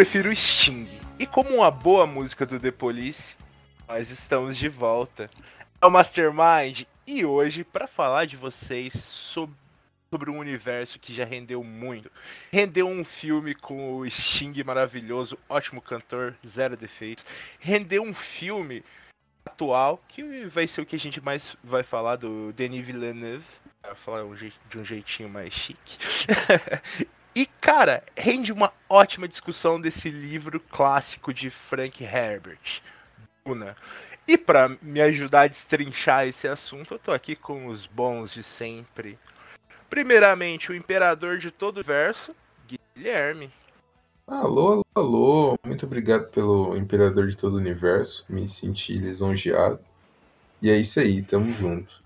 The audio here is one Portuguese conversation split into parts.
Prefiro Sting. E como uma boa música do The Police, nós estamos de volta. É o Mastermind e hoje para falar de vocês sobre, um universo que já rendeu muito. Rendeu um filme com o Sting maravilhoso, ótimo cantor, zero defeitos. Rendeu um filme atual que vai ser o que a gente mais vai falar do Denis Villeneuve. Falar de um jeitinho mais chique. E, cara, rende uma ótima discussão desse livro clássico de Frank Herbert, Duna. E pra me ajudar a destrinchar esse assunto, eu tô aqui com os bons de sempre. Primeiramente, o imperador de todo o Guilherme. Alô, alô, alô. Muito obrigado pelo Imperador de todo o Universo. Me senti lisonjeado. E é isso aí, tamo junto.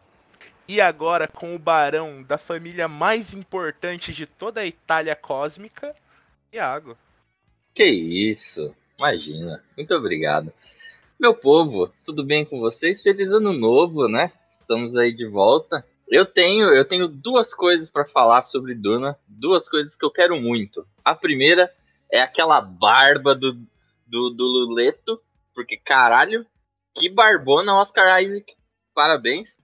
E agora com o barão da família mais importante de toda a Itália cósmica, Iago. Que isso, imagina. Muito obrigado. Meu povo, tudo bem com vocês? Feliz ano novo, né? Estamos aí de volta. Eu tenho, eu tenho duas coisas para falar sobre Duna, duas coisas que eu quero muito. A primeira é aquela barba do, do, do Luleto, porque caralho, que barbona Oscar Isaac. Parabéns.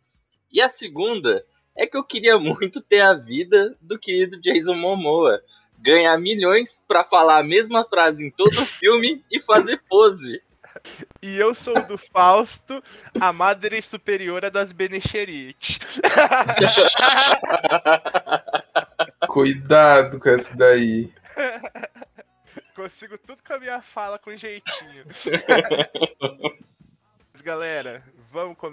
E a segunda é que eu queria muito ter a vida do querido Jason Momoa ganhar milhões pra falar a mesma frase em todo o filme e fazer pose. E eu sou do Fausto, a madre superiora das Benecherites. Cuidado com essa daí. Consigo tudo com a minha fala com jeitinho.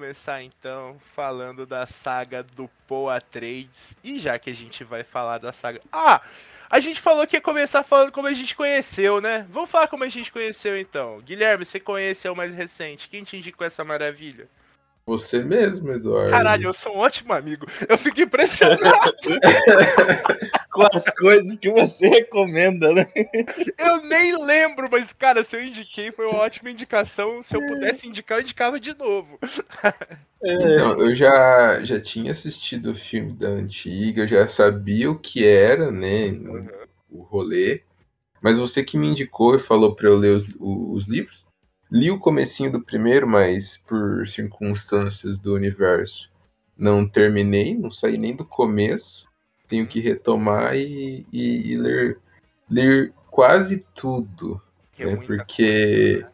Começar então falando da saga do Poa Trades. E já que a gente vai falar da saga. Ah! A gente falou que ia começar falando como a gente conheceu, né? Vamos falar como a gente conheceu então. Guilherme, você conheceu o mais recente. Quem te indicou essa maravilha? Você mesmo, Eduardo. Caralho, eu sou um ótimo amigo. Eu fico impressionado. Com as coisas que você recomenda, né? Eu nem lembro, mas, cara, se eu indiquei, foi uma ótima indicação. Se eu pudesse indicar, eu indicava de novo. Então, eu já, já tinha assistido o filme da antiga, eu já sabia o que era, né? O rolê. Mas você que me indicou e falou pra eu ler os, os livros. Li o comecinho do primeiro, mas por circunstâncias do universo não terminei, não saí nem do começo. Tenho que retomar e, e- e ler, ler quase tudo. É né? Porque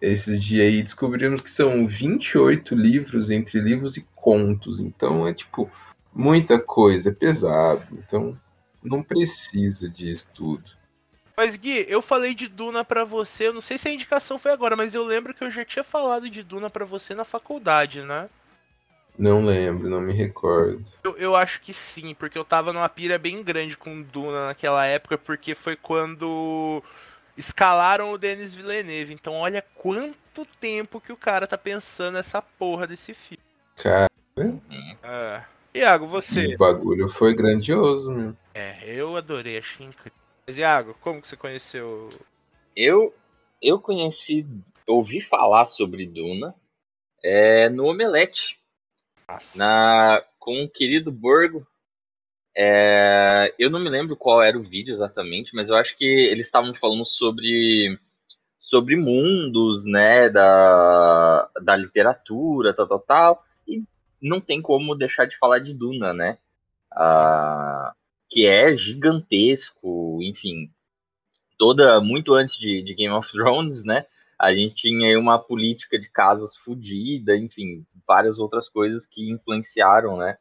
esses dias aí descobrimos que são 28 livros entre livros e contos. Então é tipo muita coisa, é pesado. Então não precisa disso tudo. Mas Gui, eu falei de Duna pra você, eu não sei se a indicação foi agora, mas eu lembro que eu já tinha falado de Duna pra você na faculdade, né? Não lembro, não me recordo. Eu, eu acho que sim, porque eu tava numa pira bem grande com Duna naquela época, porque foi quando escalaram o Denis Villeneuve. Então olha quanto tempo que o cara tá pensando nessa porra desse filme. Cara, É. Iago, você. o bagulho foi grandioso, meu. É, eu adorei, achei incrível. Mas Iago, como que você conheceu Eu, eu conheci, ouvi falar sobre Duna é, no Omelete, Nossa. na, com o querido Borgo. É, eu não me lembro qual era o vídeo exatamente, mas eu acho que eles estavam falando sobre sobre mundos, né, da, da literatura, tal, tal, tal, e não tem como deixar de falar de Duna, né, ah, que é gigantesco, enfim, toda, muito antes de, de Game of Thrones, né, a gente tinha aí uma política de casas fodida, enfim, várias outras coisas que influenciaram, né?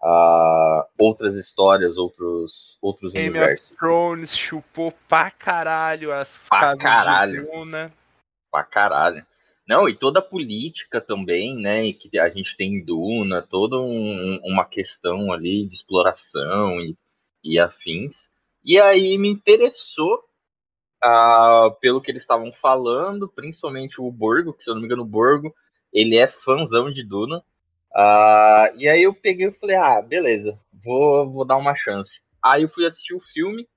a outras histórias, outros, outros Game universos. of Thrones chupou pra caralho as Pra casas caralho. de Duna. Pra caralho. Não, e toda a política também, né? e Que a gente tem em Duna, toda um- uma questão ali de exploração e, e afins. E aí me interessou ah, pelo que eles estavam falando, principalmente o Borgo, que se eu não me engano, o Borgo, ele é fãzão de Duna. Ah, e aí eu peguei e falei, ah, beleza, vou, vou dar uma chance. Aí eu fui assistir o filme,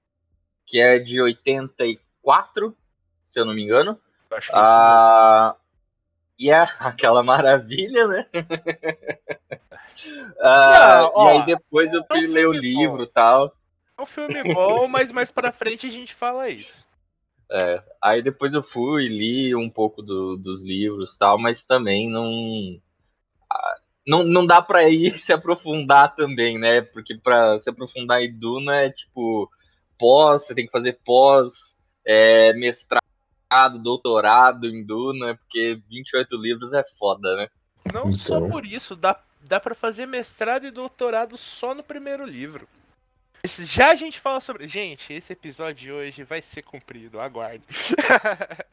que é de 84, se eu não me engano. Acho que Ah, e é aquela maravilha, né? Ah, Não, ó, e aí depois eu é um fui ler o livro e tal. é um filme bom, mas mais pra frente a gente fala isso. É, aí depois eu fui, li um pouco do- dos livros e tal, mas também não, ah, não. Não dá pra ir se aprofundar também, né? Porque pra se aprofundar em Duna é tipo pós, você tem que fazer pós, é, mestrado, doutorado em Duna, porque 28 livros é foda, né? Não só Então. por isso, dá, dá para fazer mestrado e doutorado só no primeiro livro. Esse- já a gente fala sobre. Gente, esse episódio de hoje vai ser cumprido, aguarde.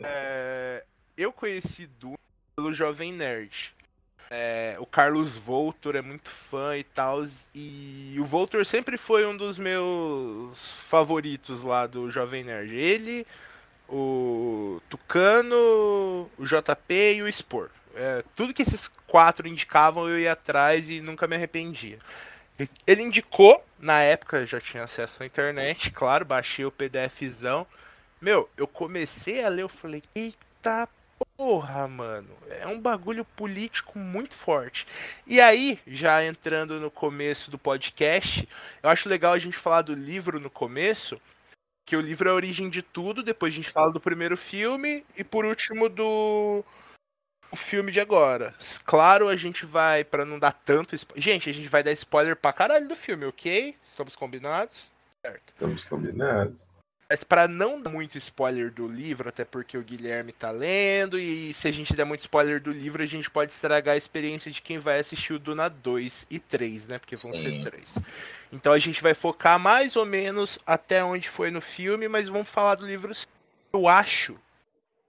É, eu conheci Duna pelo Jovem Nerd. É, o Carlos Voltor é muito fã e tal. E o Voltor sempre foi um dos meus favoritos lá do Jovem Nerd. Ele, o Tucano, o JP e o Spor. É, tudo que esses quatro indicavam eu ia atrás e nunca me arrependia. Ele indicou, na época já tinha acesso à internet, claro, baixei o PDFzão. Meu, eu comecei a ler, eu falei, eita porra, mano. É um bagulho político muito forte. E aí, já entrando no começo do podcast, eu acho legal a gente falar do livro no começo, que o livro é a origem de tudo, depois a gente fala do primeiro filme e por último do o filme de agora. Claro, a gente vai pra não dar tanto Gente, a gente vai dar spoiler pra caralho do filme, OK? Somos combinados? Certo. Estamos combinados. Mas pra não dar muito spoiler do livro, até porque o Guilherme tá lendo, e se a gente der muito spoiler do livro, a gente pode estragar a experiência de quem vai assistir o Duna 2 e 3, né? Porque vão Sim. ser três. Então a gente vai focar mais ou menos até onde foi no filme, mas vamos falar do livro. Eu acho,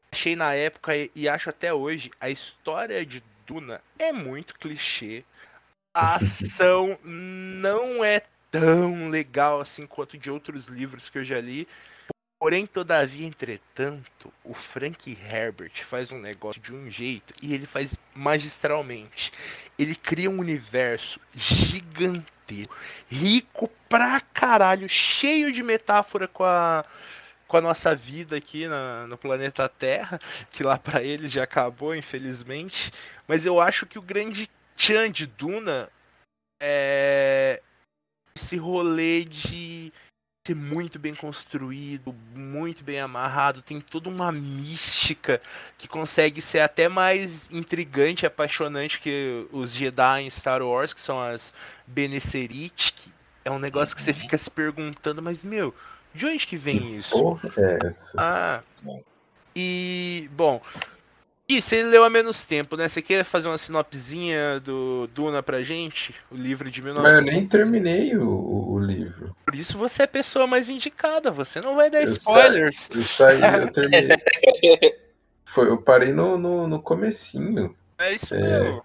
achei na época e- e acho até hoje, a história de Duna é muito clichê. A ação não é tão legal assim quanto de outros livros que eu já li. Porém, todavia, entretanto, o Frank Herbert faz um negócio de um jeito e ele faz magistralmente. Ele cria um universo gigantesco, rico pra caralho, cheio de metáfora com a, com a nossa vida aqui na- no planeta Terra, que lá pra eles já acabou, infelizmente. Mas eu acho que o grande tchan de Duna é esse rolê de ser muito bem construído, muito bem amarrado, tem toda uma mística que consegue ser até mais intrigante e apaixonante que os Jedi em Star Wars, que são as Bene que é um negócio que você fica se perguntando, mas meu, de onde que vem isso? Porra, é essa. Ah. E, bom. E você leu há menos tempo, né? Você quer fazer uma sinopsezinha do Duna pra gente? O livro de Mas 1900. eu nem terminei o, o- livro. Por isso você é a pessoa mais indicada. Você não vai dar Eu spoilers. Eu saí, eu terminei. Foi, eu parei no, no, no comecinho. É isso É. mesmo.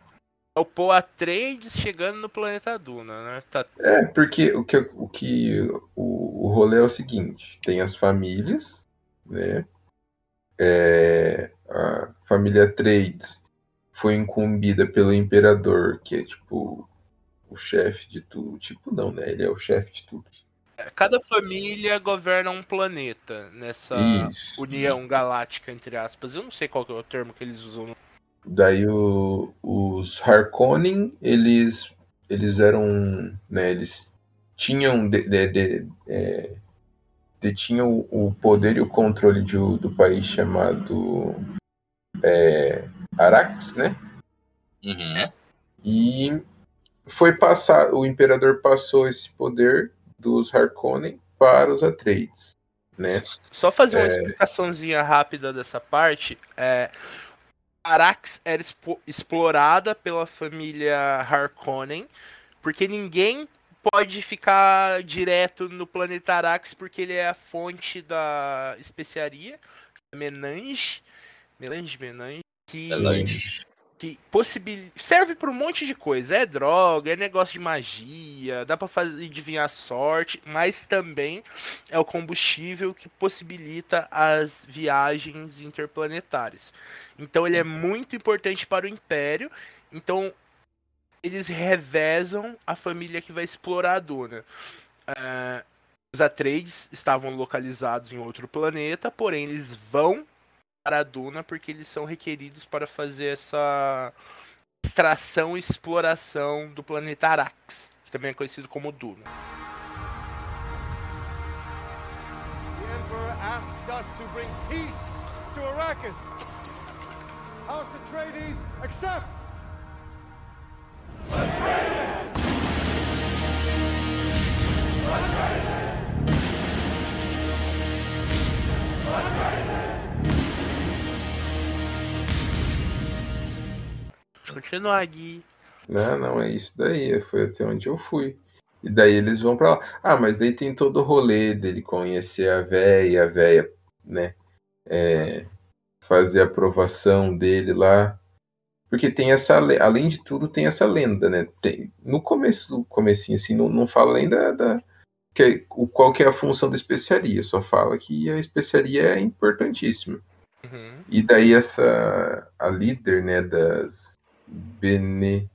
É o Poe Atreides chegando no planeta Duna, né? Tá... É, porque o que, o, que o, o rolê é o seguinte: tem as famílias, né? É, a família Trades foi incumbida pelo imperador, que é tipo o chefe de tudo. Tipo, não, né? Ele é o chefe de tudo. Cada família governa um planeta nessa Isso. união galáctica, entre aspas. Eu não sei qual que é o termo que eles usam. Daí o- os Harkonnen, eles, eles eram, né, eles tinham, de, de- de- é, detinham o poder e o controle de, o- do país chamado é, Arax, né? Uhum. E foi passar, o imperador passou esse poder dos Harkonnen para os Atreides, né? Só fazer uma É. explicaçãozinha rápida dessa parte. É, Arax era expo- explorada pela família Harkonnen, porque ninguém pode ficar direto no planeta Arax, porque ele é a fonte da especiaria, Menange, Melange, Menange, que, Melange. que possibil... serve para um monte de coisa. É droga, é negócio de magia, dá para fazer adivinhar a sorte, mas também é o combustível que possibilita as viagens interplanetárias. Então ele é muito importante para o Império. Então eles revezam a família que vai explorar a Duna. Ah, os Atreides estavam localizados em outro planeta, porém eles vão para a Duna porque eles são requeridos para fazer essa extração e exploração do planeta Arax, que também é conhecido como Duna. Asks us to bring peace to Arrakis. House Atreides accepts. Continuar aqui. Não, não, é isso daí. Foi até onde eu fui. E daí eles vão pra lá. Ah, mas daí tem todo o rolê dele conhecer a véia, a véia, né? É, fazer a aprovação dele lá. Porque tem essa. Além de tudo, tem essa lenda, né? Tem, no começo, no comecinho, assim, não, não fala nem da. da que, é- o, qual que é a função da especiaria. Só fala que a especiaria é importantíssima. Uhum. E daí essa. A líder, né, das. Bene.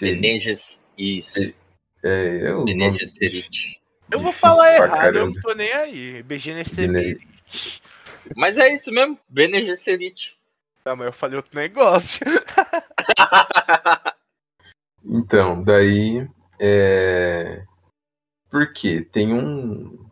Bene Gesserit. Isso. É, é o. Eu vou falar errado, eu não tô nem aí. BG nesse Bene- Mas é isso mesmo, Bene Gesserit. Não, mas eu falei outro negócio. Então, daí. É... Por quê? Tem um,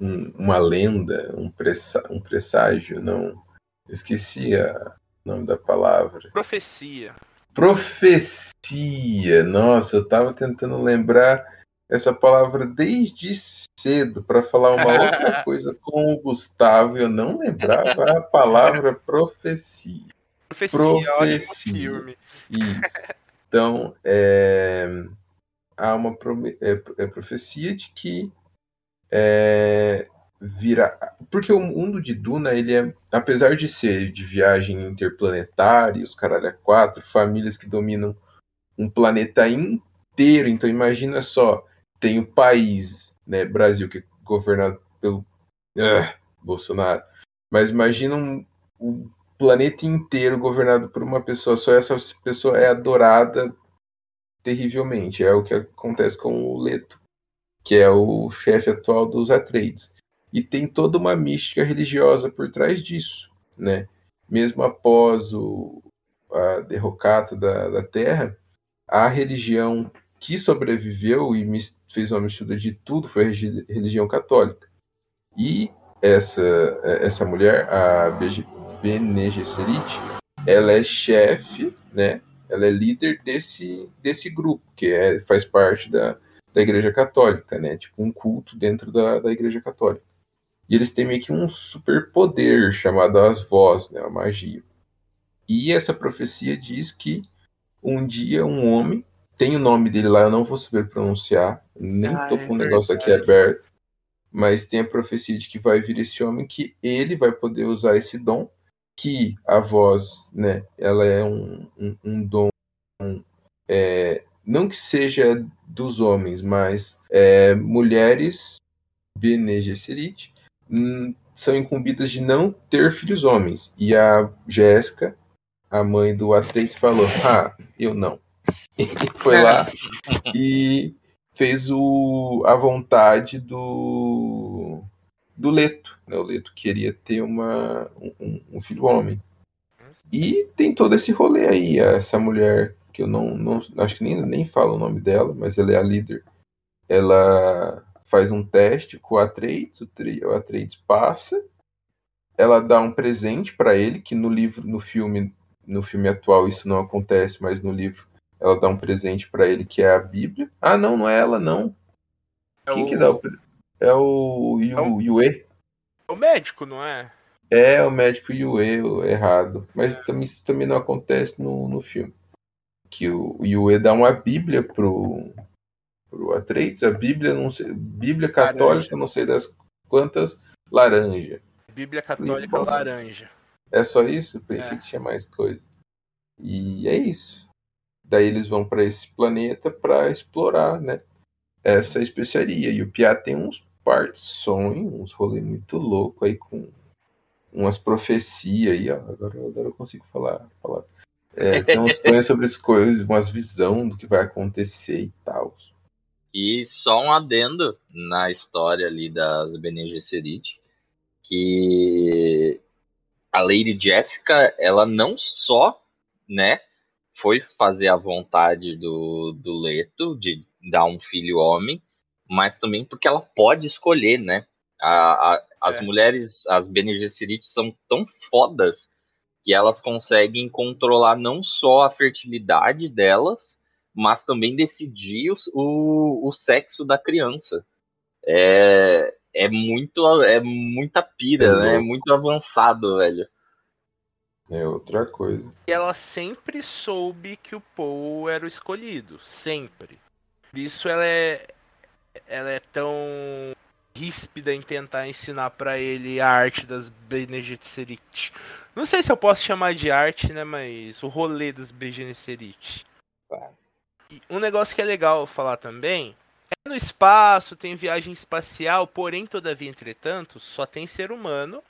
um- uma lenda, um, pressa, um presságio, não. Esqueci a- nome da palavra. Profecia. Profecia! Nossa, eu tava tentando lembrar essa palavra desde cedo para falar uma outra coisa com o Gustavo eu não lembrava a palavra profecia. Profecia, Profecia. filme. Isso. Então, é, há uma é, é profecia de que é, virá. Porque o mundo de Duna, ele é, apesar de ser de viagem interplanetária, os caralho a quatro, famílias que dominam um planeta inteiro. Então, imagina só: tem o país, né, Brasil, que é governado pelo ah, Bolsonaro, mas imagina um, um planeta inteiro governado por uma pessoa só, essa pessoa é adorada terrivelmente. É o que acontece com o Leto, que é o chefe atual dos Atreides. E tem toda uma mística religiosa por trás disso, né? Mesmo após o, a derrocata da, da Terra, a religião que sobreviveu e fez uma mistura de tudo foi a religião católica. E essa, essa mulher, a Bene Gesserit, ela é chefe, né? Ela é líder desse, desse grupo, que é, faz parte da, da Igreja Católica, né? Tipo um culto dentro da, da Igreja Católica. E eles têm meio que um superpoder chamado as vozes, né? A magia. E essa profecia diz que um dia um homem, tem o nome dele lá, eu não vou saber pronunciar, nem Ah, tô é com o negócio aqui aberto, mas tem a profecia de que vai vir esse homem que ele vai poder usar esse dom, que a voz, né, ela é um, um, um dom, é, não que seja dos homens, mas é, mulheres, Bene Gesserit, são incumbidas de não ter filhos homens. E a Jéssica, a mãe do Atreides, falou, ah, eu não. E foi lá e fez o, a vontade do, do Leto. Né? O Leto queria ter uma, um, um filho homem. E tem todo esse rolê aí. Essa mulher, que eu não, não acho que nem, nem falo o nome dela, mas ela é a líder. Ela faz um teste com o Atreides, o, Tre- o Atreides passa. Ela dá um presente para ele, que no livro, no filme, no filme atual isso não acontece, mas no livro ela dá um presente para ele que é a Bíblia. Ah, não, não é ela não. É Quem o- que dá o É o É o- Yu- Yue. O médico, não é? É, o médico e o E errado. Mas também, isso também não acontece no, no filme. Que o Yue dá uma Bíblia pro, pro Atreides. A Bíblia, não sei, Bíblia católica, Laranja. não sei das quantas, laranja. Bíblia Católica bom. laranja. É só isso? Pensei É. que tinha mais coisa. E é isso. Daí eles vão para esse planeta para explorar, né? Essa especiaria. E o Piá tem uns partes sonhos, uns rolês muito loucos aí com umas profecias aí, ó. Agora, agora eu consigo falar. falar. É, tem uns sonhos sobre as coisas, umas visão do que vai acontecer e tal. E só um adendo na história ali das Bene Gesserit, que a Lady Jessica, ela não só, né, foi fazer a vontade do, do Leto de dar um filho homem, mas também porque ela pode escolher, né? A, a- as É. mulheres, as Bene Gesserit são tão fodas que elas conseguem controlar não só a fertilidade delas, mas também decidir os- o, o sexo da criança. É, é muito é muita pira, É né? É muito avançado, velho. É outra coisa. E ela sempre soube que o Paul era o escolhido. Sempre. Por isso ela é. Ela é tão ríspida em tentar ensinar pra ele a arte das Bene Gesserit. Não sei se eu posso chamar de arte, né? Mas o rolê das Bene Gesserit. Tá. E um negócio que é legal falar também é no espaço, tem viagem espacial, porém, todavia, entretanto, só tem ser humano.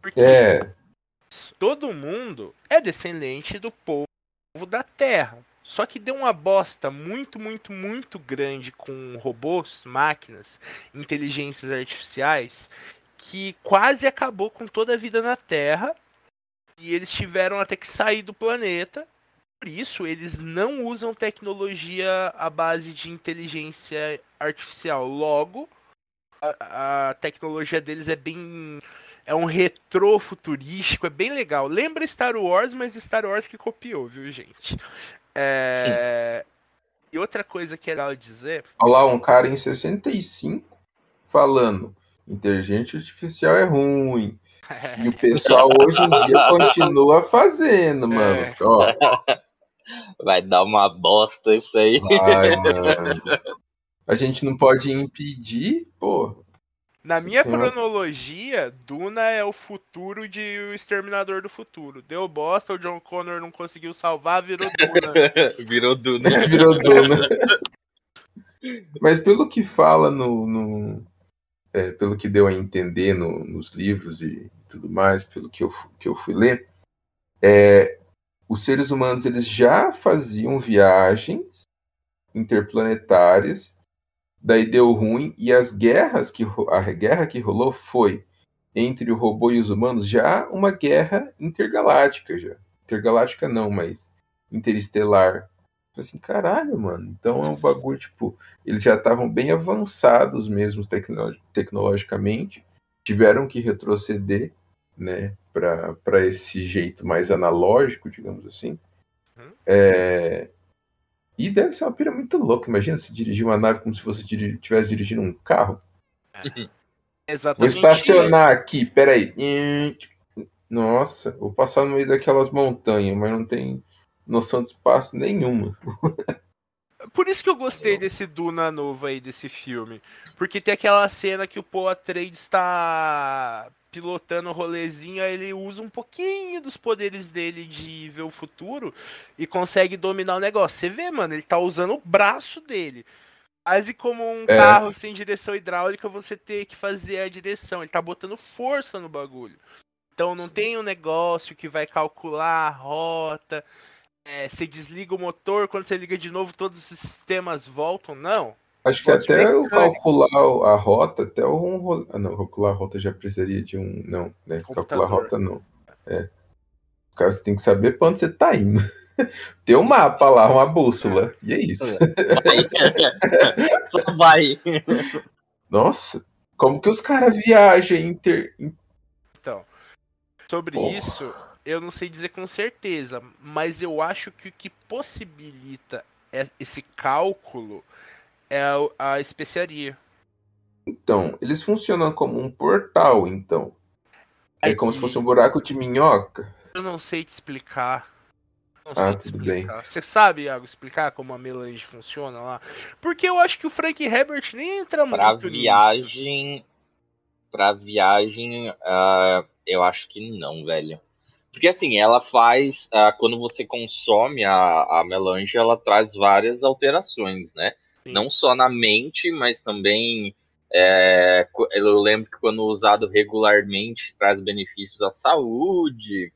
Porque É, todo mundo é descendente do povo da Terra. Só que deu uma bosta muito, muito, muito grande com robôs, máquinas, inteligências artificiais, que quase acabou com toda a vida na Terra. E eles tiveram até que sair do planeta. Por isso, eles não usam tecnologia à base de inteligência artificial. Logo, a, a tecnologia deles é bem é um retrô futurístico, é bem legal. Lembra Star Wars, mas Star Wars que copiou, viu, gente? É, E outra coisa que é legal dizer, olha lá um cara em 65 falando inteligência artificial é ruim. E o pessoal hoje em dia continua fazendo, mano. É. Ó, Vai dar uma bosta isso aí. vai. A gente não pode impedir, pô. na minha cronologia, Duna é o futuro de O Exterminador do Futuro. Deu bosta, o John Connor não conseguiu salvar, virou Duna. Virou Duna. Virou dono. Mas pelo que fala no. no- é, pelo que deu a entender no- nos livros e tudo mais, pelo que eu, que eu fui ler, é, os seres humanos eles já faziam viagens interplanetárias, daí deu ruim, e as guerras que a guerra que rolou foi entre o robô e os humanos já uma guerra intergaláctica já. Intergaláctica não, mas interestelar. Falei assim, caralho, mano. Então é um bagulho, tipo, eles já estavam bem avançados mesmo tecno- tecnologicamente, tiveram que retroceder, né, para esse jeito mais analógico, digamos assim. Uhum. É, E deve ser uma pira muito louca. Imagina se dirigir uma nave como se você estivesse dirigindo um carro. Vou Exatamente. estacionar aqui, peraí. Nossa, vou passar no meio daquelas montanhas, mas não tem noção de espaço nenhuma. Por isso que eu gostei desse Duna novo aí, desse filme. Porque tem aquela cena que o Paul Atreides está pilotando o rolezinho, aí ele usa um pouquinho dos poderes dele de ver o futuro e consegue dominar o negócio. Você vê, mano, ele tá usando o braço dele. Quase como um É. carro sem direção hidráulica, você ter que fazer a direção. Ele tá botando força no bagulho. Então não tem um negócio que vai calcular a rota, é, você desliga o motor, quando você liga de novo, todos os sistemas voltam. Não. Acho que Gosto de até eu calcular a rota, até um Ah, não, calcular a rota já precisaria de um. Não, né? Calcular a Computador. rota não. É. O cara você tem que saber pra onde você tá indo. Tem um mapa lá, uma bússola. E é isso. Vai. Só vai. Nossa, como que os caras viajam inter. Então, sobre Porra. isso, eu não sei dizer com certeza, mas eu acho que o que possibilita é- esse cálculo é o- a especiaria. Então, eles funcionam como um portal, então. É Aí como que se fosse um buraco de minhoca. Eu não sei te explicar. Não Ah, sei te tudo bem. explicar. Você sabe, Iago, explicar como a melange funciona lá? Porque eu acho que o Frank Herbert nem entra Pra muito nisso. viagem. Pra viagem, ah, eu acho que não, velho. Porque assim, ela faz. ah, quando você consome a, a melange, ela traz várias alterações, né? Sim. Não só na mente, mas também. é, eu lembro que quando usado regularmente traz benefícios à saúde,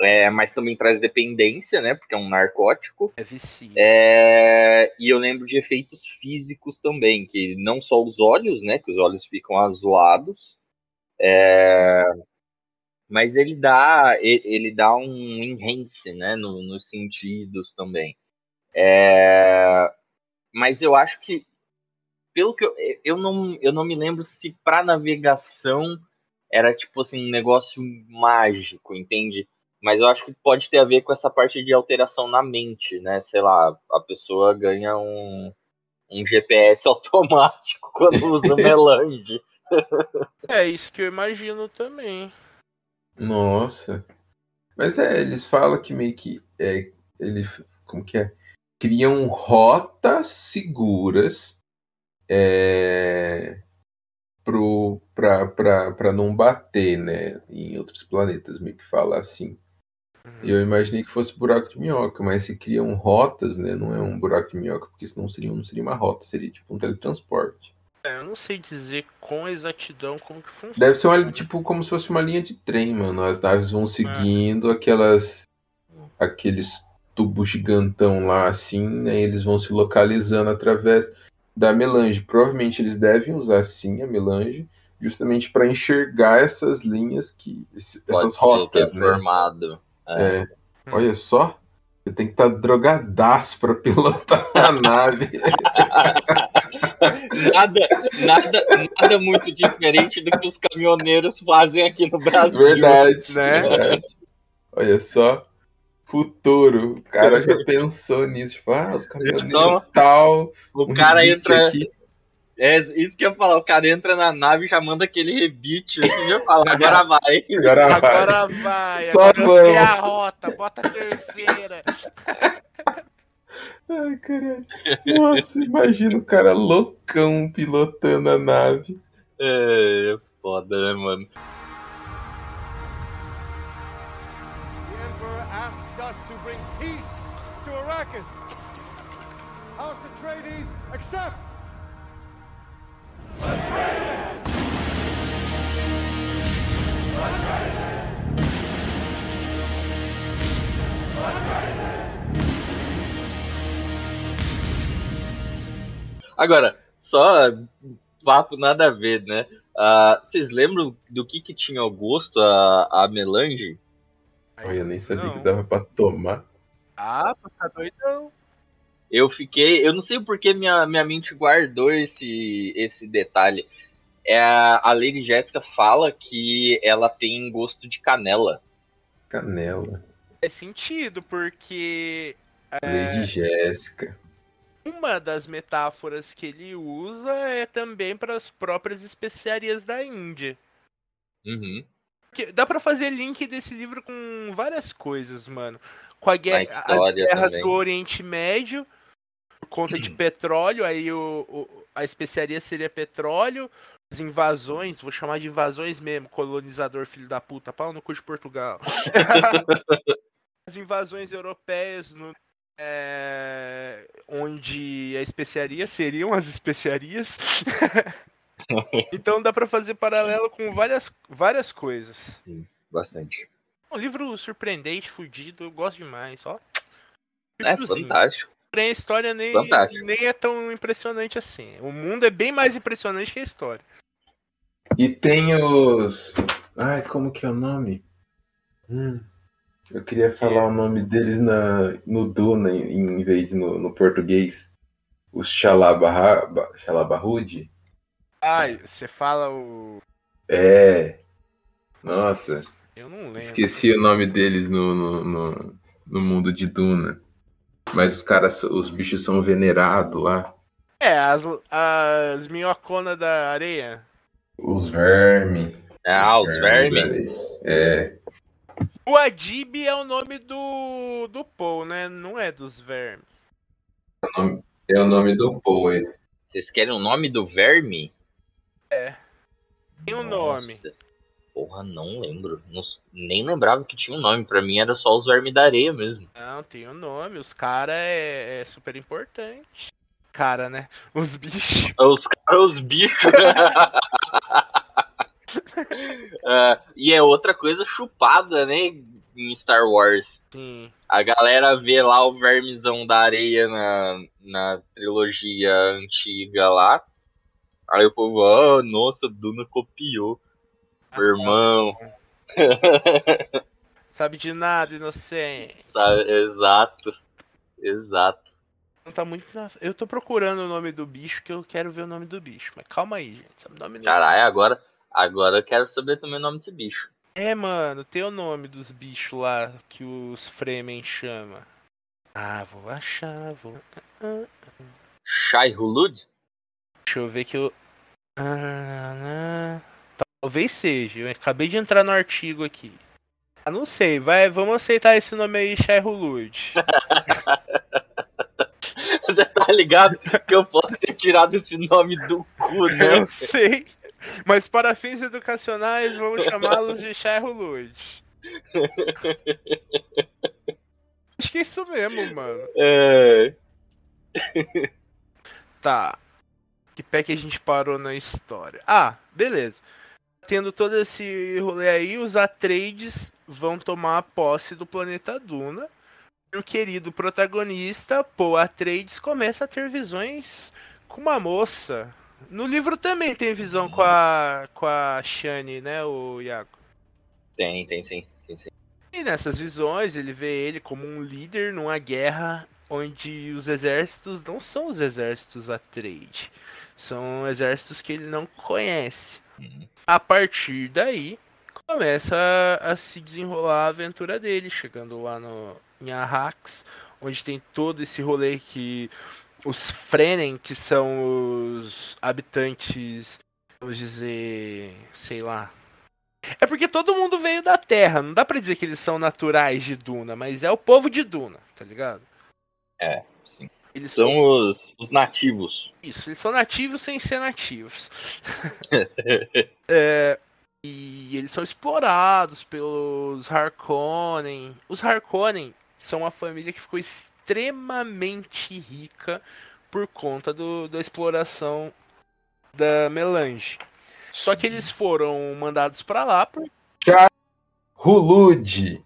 é, mas também traz dependência, né? Porque é um narcótico. É vicia. É, e eu lembro de efeitos físicos também, que não só os olhos, né? Que os olhos ficam azulados, é, mas ele dá, ele dá um enhance, né? No, nos sentidos também. É, mas eu acho que, pelo que eu, eu não, eu não me lembro se para navegação era tipo assim um negócio mágico, entende? Mas eu acho que pode ter a ver com essa parte de alteração na mente, né? Sei lá, a pessoa ganha um, um GPS automático quando usa o melange. É isso que eu imagino também. Nossa. Mas é, eles falam que meio que. É, ele, como que é? Criam rotas seguras é, pra não bater, né? Em outros planetas, meio que fala assim. E eu imaginei que fosse buraco de minhoca, mas se criam rotas, né? Não é um buraco de minhoca, porque senão seria, não seria uma rota, seria tipo um teletransporte. É, eu não sei dizer com exatidão como que funciona. Deve ser uma, tipo como se fosse uma linha de trem, mano. As naves vão seguindo aquelas aqueles tubos gigantão lá assim, né? E eles vão se localizando através da melange. Provavelmente eles devem usar sim a melange, justamente para enxergar essas linhas que esse- essas ser rotas, que é né? formado. É. É. Olha só, você tem que estar drogadaço para pilotar a nave. Nada, nada, nada muito diferente do que os caminhoneiros fazem aqui no Brasil. Verdade, né? verdade. Olha só. Futuro. O cara já pensou nisso. Tipo, ah, os caminhoneiros Então, tal. O um cara entra. aqui. É isso que eu ia falar, o cara entra na nave e já manda aquele rebite assim, já fala, agora vai. Agora vai. Agora vai, Só agora eu sei vamos. a rota, bota a terceira. Ai, caralho. Nossa, imagina o cara loucão pilotando a nave. É, foda, né, mano? Emperor asks us to bring peace to Arrakis. House Atreides accepts. Agora, só papo nada a ver, né? Ah, vocês lembram do que que tinha o gosto a, a melange? Olha, eu nem sabia Não. que dava pra tomar. Ah, tá doidão. Eu fiquei, eu não sei porque minha, minha mente guardou esse, esse detalhe. É, a Lady Jéssica fala que ela tem gosto de canela. Canela. É sentido, porque Lady Jéssica. uma das metáforas que ele usa é também para as próprias especiarias da Índia. Uhum. Dá pra fazer link desse livro com várias coisas, mano. Com a guerra, as guerras também. do Oriente Médio, por conta de petróleo, aí o, o- a especiaria seria petróleo, as invasões, vou chamar de invasões mesmo, colonizador filho da puta, pau no cu de Portugal. as invasões europeias no- é, onde a especiaria seriam as especiarias. então dá pra fazer paralelo com várias, várias coisas. Bastante. Um livro surpreendente, fudido, eu gosto demais, ó. É Livrozinho. fantástico. Porém, a história nem, Fantástico. nem é tão impressionante assim. O mundo é bem mais impressionante que a história. E tem os. Ai, como que é o nome? Hum, eu queria falar o nome deles na, no Duna em, em vez de no, no português. Os Xalabarrude? Ai, você fala o. É. Nossa, Eu não lembro. esqueci o nome deles no, no, no, no mundo de Duna. Mas os caras, os bichos são venerados lá. É, as, as minhoconas da areia. Os vermes. Ah, os vermes. É. O Adib é o nome do, do Paul, né? Não é dos vermes. É o nome do Paul esse. Vocês querem o nome do verme? Tem um nome. Porra, não lembro. Não nem lembrava que tinha um nome. Pra mim era só os vermes da areia mesmo. Não, tem um nome. Os caras é, é super importante. Cara, né? Os bichos. Os caras, os bichos. Ah, e é outra coisa chupada, né? Em Star Wars. Sim. A galera vê lá o vermezão da areia na, na trilogia antiga lá. Aí o povo, ah, nossa, Duna copiou. Irmão. Sabe de nada, inocente. Tá, exato. Exato. Não tá muito na... Eu tô procurando o nome do bicho que eu quero ver o nome do bicho. Mas calma aí, gente. Sabe o nome do- Caralho, agora, agora eu quero saber também o nome desse bicho. É, mano, tem o nome dos bichos lá que os Fremen chama. Ah, vou achar, vou. Shai Hulud? Deixa eu ver que eu. Ah, talvez seja. Eu acabei de entrar no artigo aqui. Ah, não sei. Vai, vamos aceitar esse nome aí, Shai Hulud. Você tá ligado que eu posso ter tirado esse nome do cu, né? Eu sei. Mas para fins educacionais, vamos chamá-los de Shai Hulud. Acho que é isso mesmo, mano. É, Tá. Que pé que a gente parou na história? Ah, beleza. Tendo todo esse rolê aí, os Atreides vão tomar a posse do planeta Duna. E o querido protagonista, Paul Atreides, começa a ter visões com uma moça. No livro também tem visão com a com a Shani, né, o Iago? tem, tem sim. Tem sim. E nessas visões ele vê ele como um líder numa guerra onde os exércitos não são os exércitos Atreides, são exércitos que ele não conhece. Uhum. A partir daí começa a, a se desenrolar a aventura dele, chegando lá no em Arrax, onde tem todo esse rolê que os Fremen, que são os habitantes, vamos dizer, sei lá, é porque todo mundo veio da Terra. Não dá pra dizer que eles são naturais de Duna, mas é o povo de Duna, tá ligado? É, sim. Eles são São os, os nativos. isso, eles são nativos sem ser nativos. É, e eles são explorados pelos Harkonnen. Os Harkonnen são uma família que ficou extremamente rica por conta do, da exploração da melange. Só que eles foram mandados pra lá por Hulud.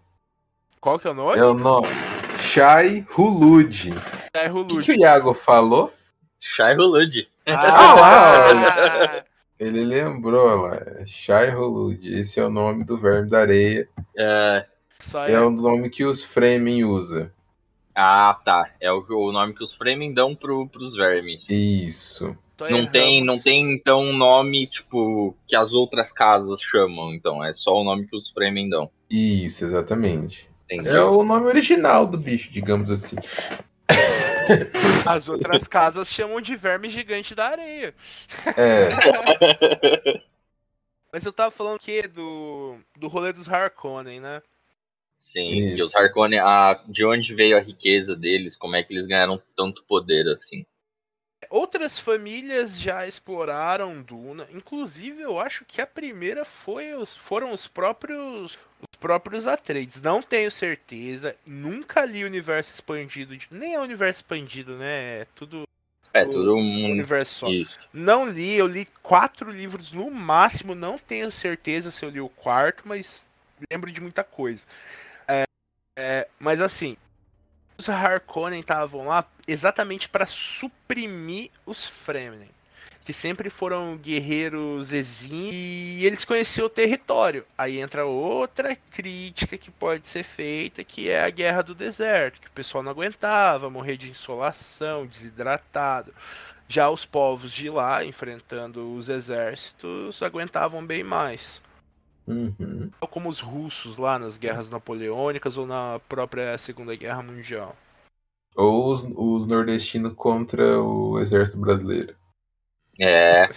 qual que é o nome? É o nome. Shai Hulud. É O que, que o Iago falou? Shai Hulud. Ah, lá, Ele lembrou lá. é Shai Hulud. Esse é o nome do verme da areia. É, Só É o nome que os Fremen usa. ah, tá. É o, o nome que os Fremen dão pro, pros vermes. Isso. só Não tem, não tem, então, um nome, tipo, que as outras casas chamam. Então, é só o nome que os Fremen dão. Isso, exatamente. Entendi. É o nome original do bicho, digamos assim. As outras casas chamam de verme gigante da areia. É. Mas eu tava falando que do do rolê dos Harkonnen, né? Sim, Isso. e os Harkonnen, a, de onde veio a riqueza deles, como é que eles ganharam tanto poder assim. Outras famílias já exploraram Duna, inclusive eu acho que a primeira foi os, foram os próprios os próprios Atreides. Não tenho certeza, nunca li o universo expandido, de- nem é o universo expandido, né? É tudo É, O- tudo um. universo só. Isso. Não li, eu li quatro livros no máximo, não tenho certeza se eu li o quarto, mas lembro de muita coisa. É, é, mas assim, os Harkonnen estavam lá exatamente para suprimir os Fremen, que sempre foram guerreiros exímios e eles conheciam o território. Aí entra outra crítica que pode ser feita, que é a guerra do deserto, que o pessoal não aguentava, morrer de insolação, desidratado. Já os povos de lá, enfrentando os exércitos, aguentavam bem mais. Uhum. Como os russos lá nas guerras napoleônicas ou na própria Segunda Guerra Mundial. Ou os, os nordestinos contra o exército brasileiro. É.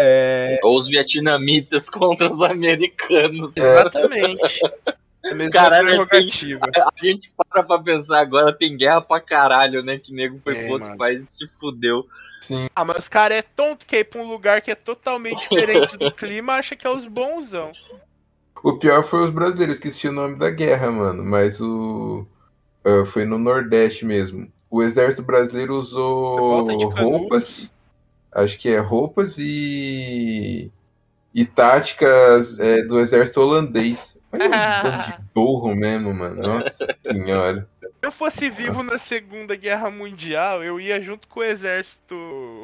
É, Ou os vietnamitas contra os americanos. exatamente. É a mesma Caralho, prerrogativa. A gente para pra pensar agora, tem guerra pra caralho, né? Que nego foi É, pro outro mano. país e se fudeu. Sim. Ah, mas os caras é tonto que ir pra um lugar que é totalmente diferente do clima, acha que é os bonzão. O pior foi os brasileiros, esqueci o nome da guerra, mano. Mas o. ah, foi no Nordeste mesmo. O exército brasileiro usou roupas. Acho que é roupas e. E táticas é, do exército holandês. Olha um bando de burro mesmo, mano. Nossa senhora. Se eu fosse vivo Nossa. na Segunda Guerra Mundial, eu ia junto com o exército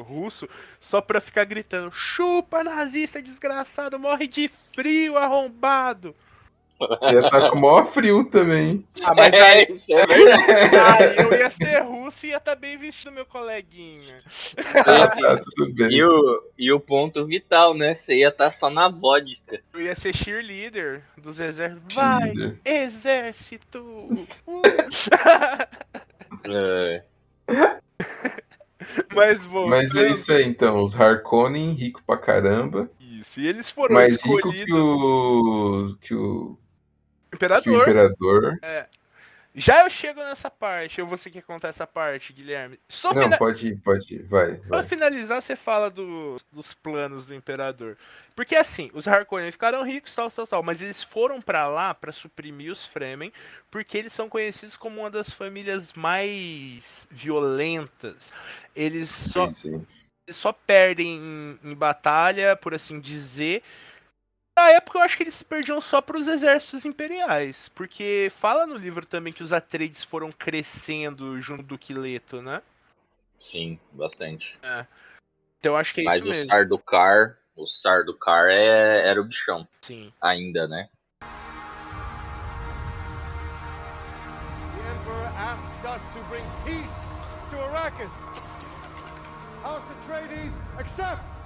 russo só pra ficar gritando: chupa nazista desgraçado, morre de frio, arrombado. Ia estar com o maior frio também. Ah, mas É, aí, isso é verdade. aí eu ia ser russo e ia estar bem vestido, meu coleguinha. Ah, tá, tudo bem. E o, e o ponto vital, né? Você ia estar só na vodka. Eu ia ser cheerleader dos exércitos. Vai, exército! Uh. É. Mas bom. Mas é isso aí, então. Os Harkonnen, rico pra caramba. Isso. E eles foram Mais rico que o. que o. que o Imperador. imperador. Já eu chego nessa parte, ou você quer contar essa parte, Guilherme? Só Não, fina- pode ir, pode ir. Vai, Pra vai. finalizar, você fala do- dos planos do imperador. Porque assim, os Harkonnen ficaram ricos, tal, tal, tal, mas eles foram pra lá pra suprimir os Fremen, porque eles são conhecidos como uma das famílias mais violentas. Eles só, Sim, sim. eles só perdem em, em batalha, por assim dizer. Na época eu acho que eles perdiam só para os exércitos imperiais, porque fala no livro também que os Atreides foram crescendo junto do Quileto, né? Sim, bastante. Então eu acho que é Mas isso o mesmo. Sarducar, o Sarducar é, era o bichão Sim. ainda, né? The Emperor asks us to bring peace to Arrakis. House Atreides accepts.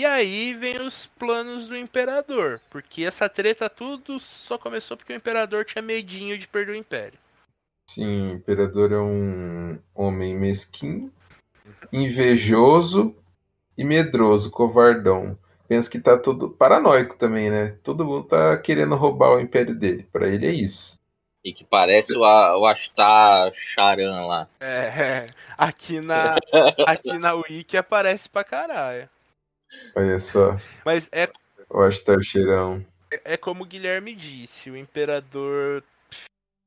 E aí vem os planos do imperador, porque essa treta tudo só começou porque o imperador tinha medinho de perder o império. Sim, o imperador é um homem mesquinho, invejoso e medroso, covardão. Pensa que tá todo paranoico também, né? Todo mundo tá querendo roubar o império dele. Pra ele é isso. E que parece o, o Ashtar Charan lá. É, aqui na aqui na Wiki aparece pra caralho. Olha só, Mas é o Astar Cheirão. é como o Guilherme disse, o imperador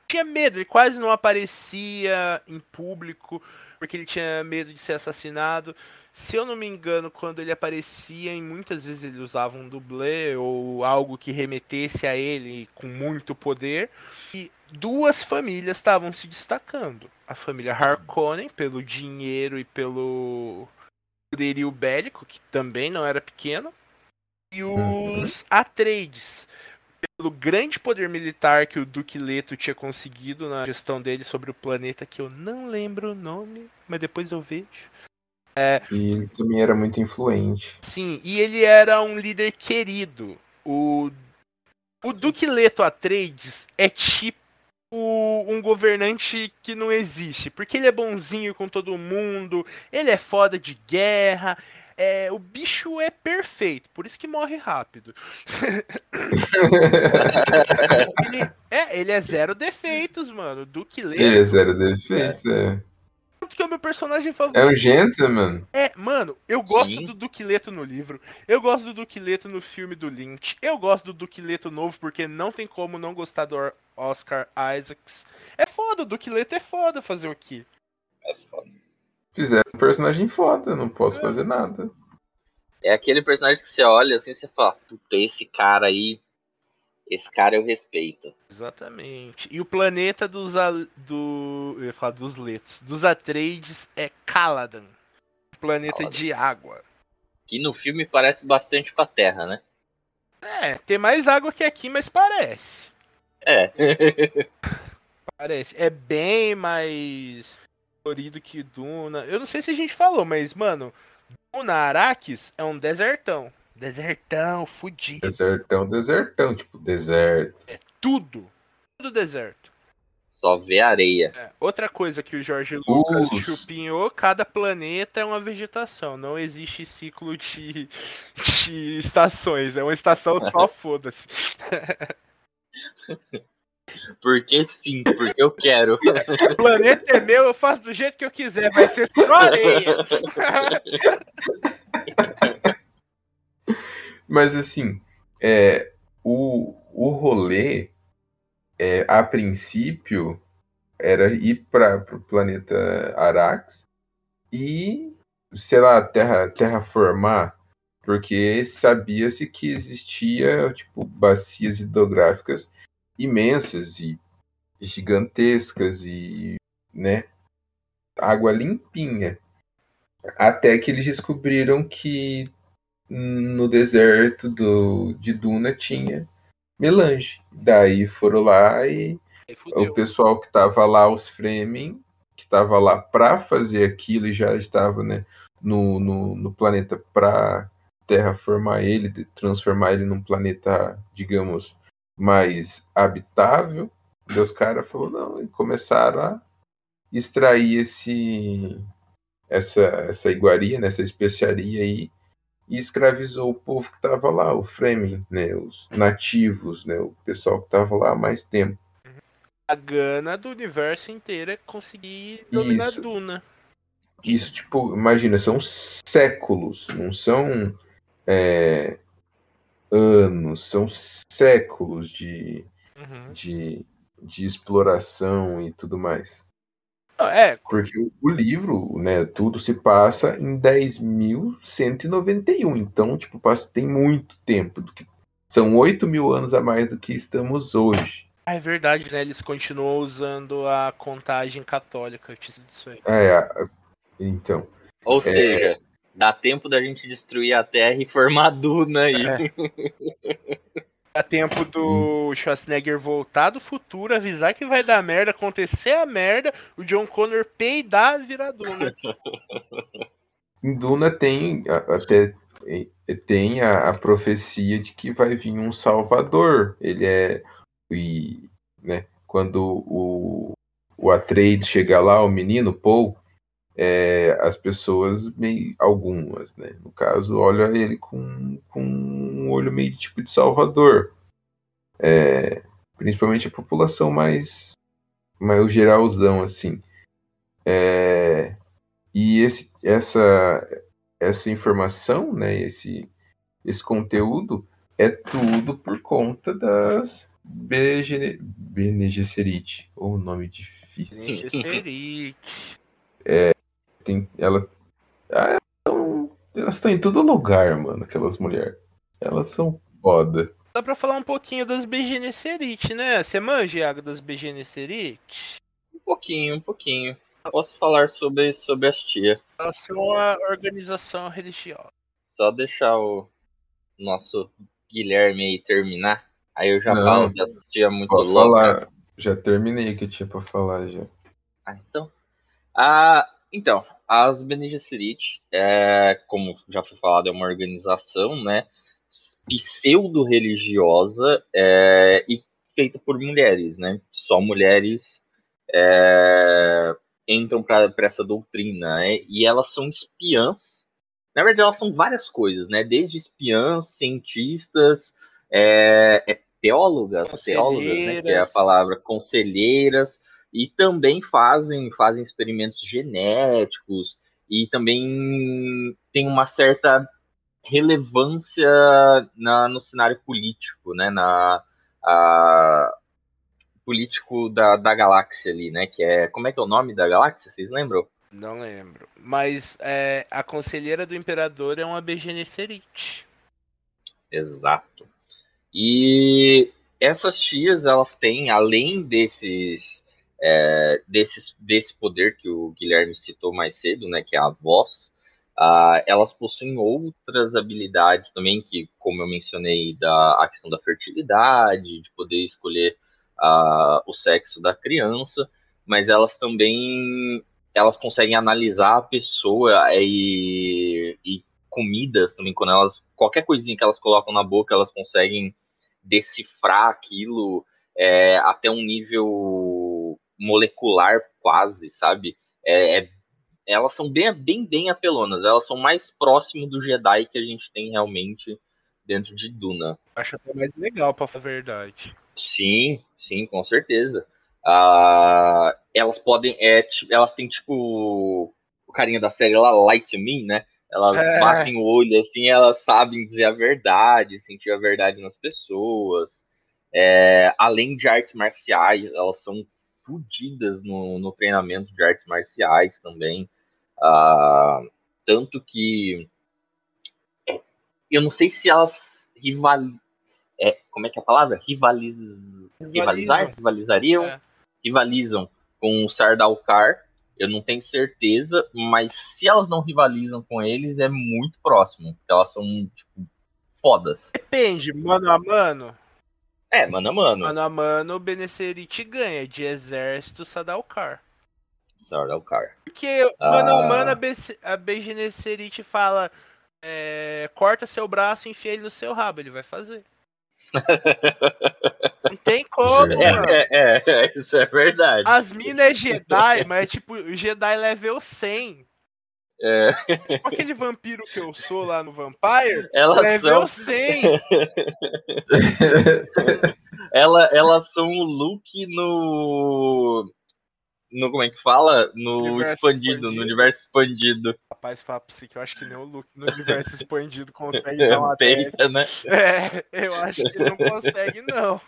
tinha medo, ele quase não aparecia em público, porque ele tinha medo de ser assassinado. Se eu não me engano, quando ele aparecia, e muitas vezes ele usava um dublê ou algo que remetesse a ele com muito poder. E duas famílias estavam se destacando. A família Harkonnen, pelo dinheiro e pelo poderio bélico, que também não era pequeno. E os Atreides, pelo grande poder militar que o Duque Leto tinha conseguido na gestão dele sobre o planeta, que eu não lembro o nome, mas depois eu vejo. E ele também era muito influente. Sim, e ele era um líder querido. O, o Duque Leto Atreides é tipo um governante que não existe, porque ele é bonzinho com todo mundo, ele é foda de guerra, é, o bicho é perfeito, por isso que morre rápido. ele, é, ele é zero defeitos, mano. O Duque Leto Ele é zero defeitos, é. Que é o meu personagem favorito. É um gentleman. É, mano, eu gosto Sim. do Duque Leto no livro. Eu gosto do Duque Leto no filme do Lynch. Eu gosto do Duque Leto novo porque não tem como não gostar do Oscar Isaacs. É foda, o Duque Leto é foda fazer o quê? É foda. Fizeram um personagem foda, não posso fazer nada. É aquele personagem que você olha assim e você fala, puta, esse cara aí, esse cara eu respeito. Exatamente. E o planeta dos Al- do, eu ia falar dos Letos, dos Atreides é Caladan. Planeta Caladan. de água. Que no filme parece bastante com a Terra, né? É, tem mais água que aqui, mas parece. É. Parece. É bem mais. colorido que Duna. Eu não sei se a gente falou, mas, mano, Duna Araques é um desertão. Desertão, fudido. Desertão, desertão, tipo, deserto. Tudo. Tudo deserto. Só vê areia. É, Outra coisa que o Jorge Lucas chupinhou, cada planeta é uma vegetação. Não existe ciclo de, de estações. É uma estação só, foda-se. Porque sim, porque eu quero. O planeta é meu, eu faço do jeito que eu quiser. Vai ser só areia. Mas assim, é, o, o rolê, é, a princípio, era ir para o planeta Arax e, sei lá, terra, terraformar, porque sabia-se que existia tipo bacias hidrográficas imensas e gigantescas e, né, água limpinha. Até que eles descobriram que no deserto do, de Duna tinha melange. Daí foram lá e o pessoal que tava lá, os Fremen, que tava lá para fazer aquilo e já estava né, no, no, no planeta para terraformar ele, de- transformar ele num planeta, digamos, mais habitável. E os caras falaram, não, e começaram a extrair esse essa, essa iguaria, né, essa especiaria aí, e escravizou o povo que estava lá, o Fremen, né, os nativos, né, o pessoal que estava lá há mais tempo. A gana do universo inteiro é conseguir dominar Isso. Duna. Isso, tipo, imagina, são séculos, não são é, anos, são séculos de, Uhum. de, de exploração e tudo mais. É, Porque o, livro, né, tudo se passa em 10.191. Então, tipo, passa, tem muito tempo. Do que, são 8 mil anos a mais do que estamos hoje. é verdade, né? Eles continuam usando a contagem católica. Eu esquecido disso aí. É, então. Ou seja, dá tempo da gente destruir a Terra e formar Duna aí. Dá tempo do Schwarzenegger voltar do futuro, avisar que vai dar merda, acontecer a merda, o John Connor peidar e virar Duna. Em Duna tem a- até tem a, a profecia de que vai vir um Salvador. Ele é. E, né, quando o, o Atreides chegar lá, o menino Paul, é, as pessoas, meio, algumas, né, no caso, olham ele com, com um olho meio tipo de Salvador. É, principalmente a população mais, mais o geralzão, assim. É, e esse, essa, essa informação, né, esse, esse conteúdo é tudo por conta das Bene Bene Gesserit, ou nome difícil. Ninja Serit. Tem, ela, ah, elas elas estão em todo lugar, mano, aquelas mulheres. Elas são foda. Dá pra falar um pouquinho das Serit, né? Você manja, Iago, das Serit? Um pouquinho, um pouquinho. Posso falar sobre, sobre as tia. Elas são uma organização religiosa. Só deixar o nosso Guilherme aí terminar. Aí eu já Não. falo das tia muito Pode louca. falar. Já terminei o que eu tinha pra falar já. Ah, então. Ah, então, as Bene Gesserit, é, como já foi falado, é uma organização, né, pseudo-religiosa é, e feita por mulheres, né? Só mulheres é, entram para essa doutrina, né? E elas são espiãs. Na verdade, elas são várias coisas, né? Desde espiãs, cientistas, é, é teólogas, teólogas, né? Que é a palavra conselheiras, e também fazem, fazem experimentos genéticos e também tem uma certa relevância na, no cenário político, né? Na a- político da, da galáxia ali, né? Que é como é que é o nome da galáxia? Vocês lembram? Não lembro. Mas é, a conselheira do imperador é uma BG Serit. Exato. E essas tias, elas têm, além desses, é, desse poder que o Guilherme citou mais cedo, né, que é a voz, ah, elas possuem outras habilidades também, que, como eu mencionei, da, a questão da fertilidade, de poder escolher ah, o sexo da criança, mas elas também elas conseguem analisar a pessoa e, e comidas também, quando elas. Qualquer coisinha que elas colocam na boca, elas conseguem decifrar aquilo é, até um nível molecular quase, sabe? É, é, elas são bem, bem, bem apelonas. Elas são mais próximo do Jedi que a gente tem realmente dentro de Duna. Acho até mais legal, pra falar a verdade. Sim, sim, com certeza. Ah, elas podem, é, elas têm tipo o carinha da série lá, Light to Me, né? Elas É. batem o olho assim, elas sabem dizer a verdade, sentir a verdade nas pessoas. É, além de artes marciais, elas são fodidas no, no treinamento de artes marciais também. Ah, tanto que eu não sei se elas rival, é, como é que é a palavra? Rivaliz, rivalizar? Rivalizariam? É. Rivalizam com o Sardaukar. Eu não tenho certeza, mas se elas não rivalizam com eles, é muito próximo. Porque elas são, tipo, fodas. Depende, mano a mano. É, mano a mano. Mano a mano, o Benesserit ganha de exército Sadalkar. Sardaukar. Porque, mano a Ah. mano, a, Be- a Benesserit fala: é, corta seu braço e enfia ele no seu rabo. Ele vai fazer. Não tem como, É, mano. é, é, é, isso é verdade. As minas é Jedi, mas é tipo Jedi level 100. É, Tipo aquele vampiro que eu sou lá no Vampire. elas Level são 100. Ela, elas são o Luke no. No. Como é que fala? No Universo expandido, expandido. no universo expandido. Rapaz, fala pra você que eu acho que nem o Luke no universo expandido consegue dar uma. Peita, né? É, eu acho que não consegue, não.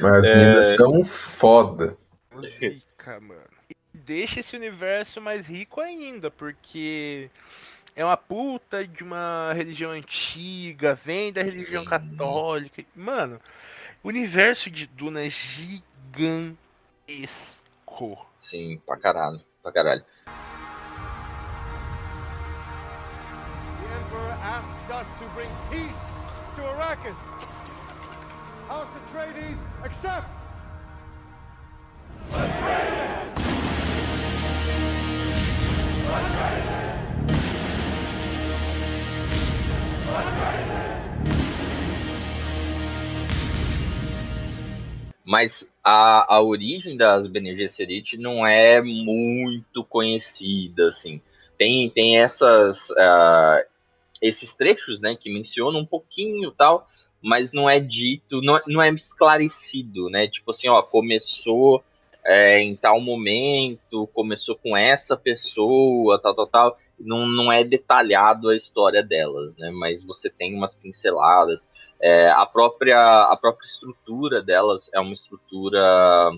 Mas as É. minas são foda. Zica, mano. Deixa esse universo mais rico ainda, porque é uma puta de uma religião antiga, vem da religião Sim. católica. Mano, o universo de Duna é gigantesco. Sim, pra caralho. Pra caralho. The Emperor asks us to bring peace to Arrakis. House Atreides accepts. Mas a, a origem das Bene Gesserit não é muito conhecida, assim. Tem, tem essas, ah, esses trechos, né, que mencionam um pouquinho tal, mas não é dito, não, não é esclarecido, né? Tipo assim, ó, começou é, em tal momento, começou com essa pessoa, tal, tal, tal. Não, não é detalhado a história delas, né? Mas você tem umas pinceladas. É, a, própria, a própria estrutura delas é uma estrutura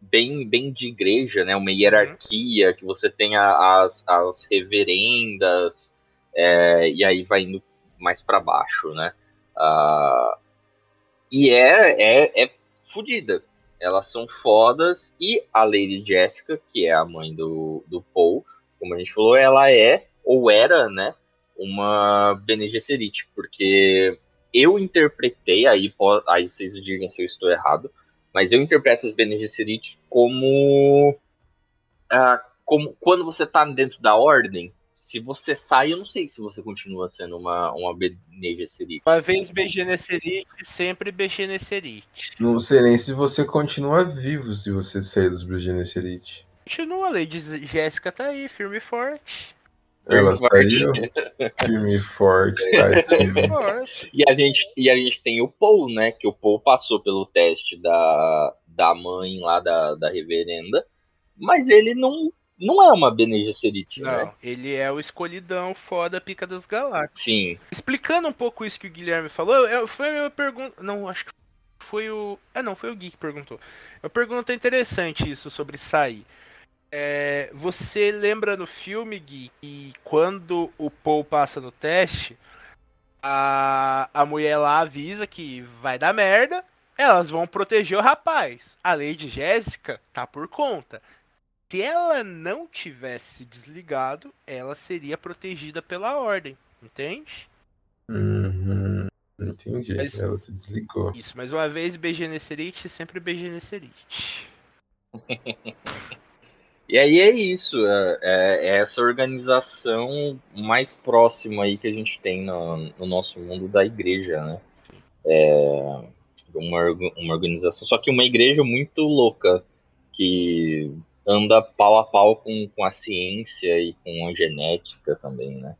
bem, bem de igreja, né? Uma hierarquia, que você tem as, as reverendas, é, e aí vai indo mais para baixo, né? Ah, e é, é, é fodida. Elas são fodas, e a Lady Jessica, que é a mãe do, do Paul, como a gente falou, ela é, ou era, né? Uma Bene Gesserit, porque eu interpretei, aí, aí vocês digam se eu estou errado, mas eu interpreto os Bene Gesserit como, ah, como quando você tá dentro da ordem, se você sai, eu não sei se você continua sendo uma, uma Bene Gesserit. Uma vez BG Nesserit, sempre BG Nesserit. Não sei nem se você continua vivo se você sair dos Bene Gesserit. Continua, Lady Jéssica tá aí, firme e forte. Ela saiu firme e forte, e forte. E a gente, e a gente tem o Paul, né? Que o Paul passou pelo teste da, da mãe lá da, da reverenda, mas ele não, não é uma Bene Gesserit, né? Não, ele é o escolhidão foda pica dos galácticos. Sim, Explicando um pouco isso que o Guilherme falou, eu, foi a minha pergunta. Não, acho que foi o. Ah, não, foi o Gui que perguntou. Uma pergunta interessante isso sobre sair. É, você lembra no filme, Gui, que quando o Paul passa no teste, a, a mulher lá avisa que vai dar merda, elas vão proteger o rapaz. A Lady Jéssica tá por conta. Se ela não tivesse se desligado, ela seria protegida pela ordem, entende? Uhum, entendi. Mas- Ela se desligou. Isso, mais uma vez, BG Nesserit, sempre BG Nesserit. E aí é isso, é, é- é essa organização mais próxima aí que a gente tem no, no nosso mundo da igreja, né? É uma, uma organização, só que uma igreja muito louca, que anda pau a pau com, com a ciência e com a genética também, né?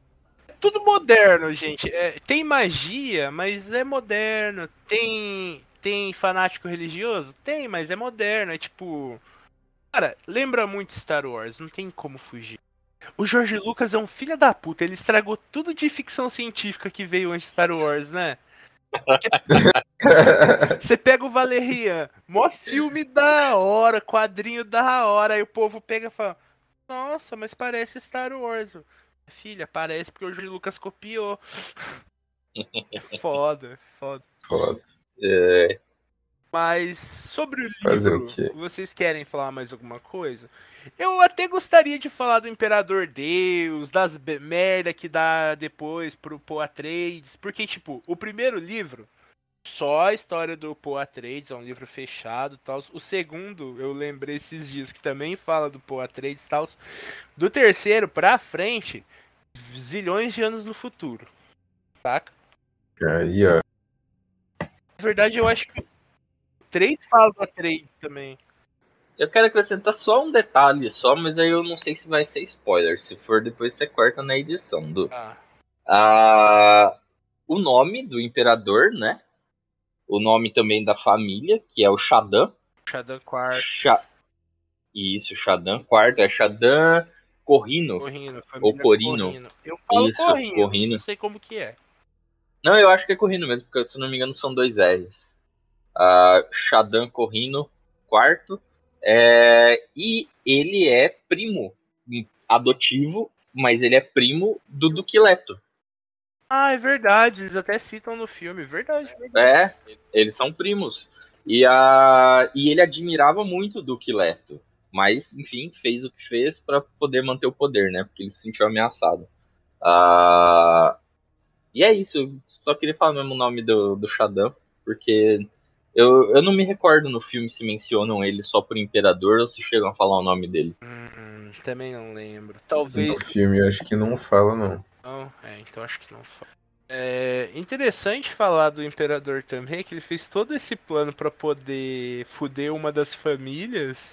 Tudo moderno, gente. É, tem magia, mas é moderno. Tem tem fanático religioso? Tem, mas é moderno. É tipo. Cara, lembra muito Star Wars, não tem como fugir. O George Lucas é um filho da puta, ele estragou tudo de ficção científica que veio antes de Star Wars, né? Você pega o Valerian, mó filme da hora, quadrinho da hora, aí o povo pega e fala: Nossa, mas parece Star Wars. Filha, parece porque o Lucas copiou. É foda, foda. Foda. É, Mas sobre o livro, o vocês querem falar mais alguma coisa? Eu até gostaria de falar do Imperador Deus, das merda que dá depois pro Poe Atreides, porque tipo, o primeiro livro só a história do Poe Atreides, é um livro fechado, e tal. O segundo, eu lembrei esses dias que também fala do Poe Atreides, e tal. Do terceiro pra frente, zilhões de anos no futuro. Saca? Aí, ó. Na verdade, eu acho que três fala do Atreides também. Eu quero acrescentar só um detalhe só, mas aí eu não sei se vai ser spoiler. Se for, depois você corta na edição. Do, Ah, Ah, o nome do imperador, né? O nome também da família, que é o Shadan. Shadan Quarto, Sha... Isso, Shadan quarto. É Shadan Corrino. Corrino, Ou Corino. Eu falo Isso, Corrino, Corrino. não sei como que é. Não, eu acho que é Corrino mesmo, porque se não me engano são dois R's. Ah, Shadan Corrino quarto. É, e ele é primo adotivo, mas ele é primo do Duque Leto. Ah, é verdade, eles até citam no filme, verdade. verdade. É, eles são primos. E, a, e ele admirava muito o Duque Leto. Mas, enfim, fez o que fez para poder manter o poder, né? Porque ele se sentiu ameaçado. Ah, e é isso. Só queria falar mesmo o nome do, do Shadan, porque eu, eu não me recordo no filme se mencionam ele só por Imperador ou se chegam a falar o nome dele. Hum, também não lembro. No Talvez filme eu acho que não fala, não. não. É, então acho que não fala. É interessante falar do Imperador também, que ele fez todo esse plano pra poder fuder uma das famílias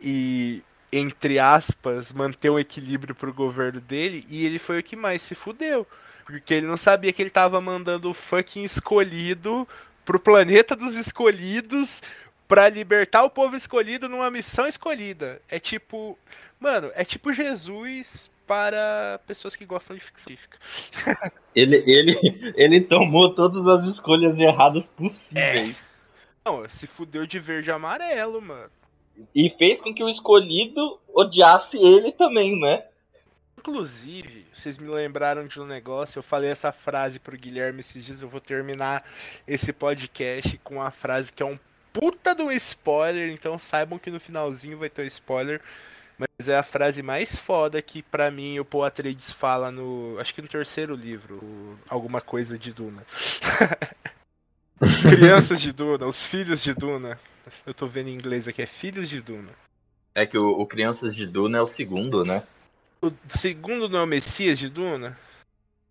e, entre aspas, manter um equilíbrio pro governo dele, e ele foi o que mais se fudeu. Porque ele não sabia que ele tava mandando o fucking escolhido pro planeta dos escolhidos pra libertar o povo escolhido numa missão escolhida. É tipo. Mano, é tipo Jesus para pessoas que gostam de ficção científica. Ele, ele, ele tomou todas as escolhas erradas possíveis. Não, se fudeu de verde e amarelo, mano. E fez com que o escolhido odiasse ele também, né? Inclusive, vocês me lembraram de um negócio, eu falei essa frase pro Guilherme esses dias, eu vou terminar esse podcast com uma frase que é um puta de um spoiler, então saibam que no finalzinho vai ter um spoiler, mas é a frase mais foda que pra mim o Paul Atreides fala no, acho que no terceiro livro, alguma coisa de Duna. Crianças de Duna, os filhos de Duna. Eu tô vendo em inglês aqui, é filhos de Duna. É que o, o Crianças de Duna é o segundo, né? O segundo não é o Messias de Duna?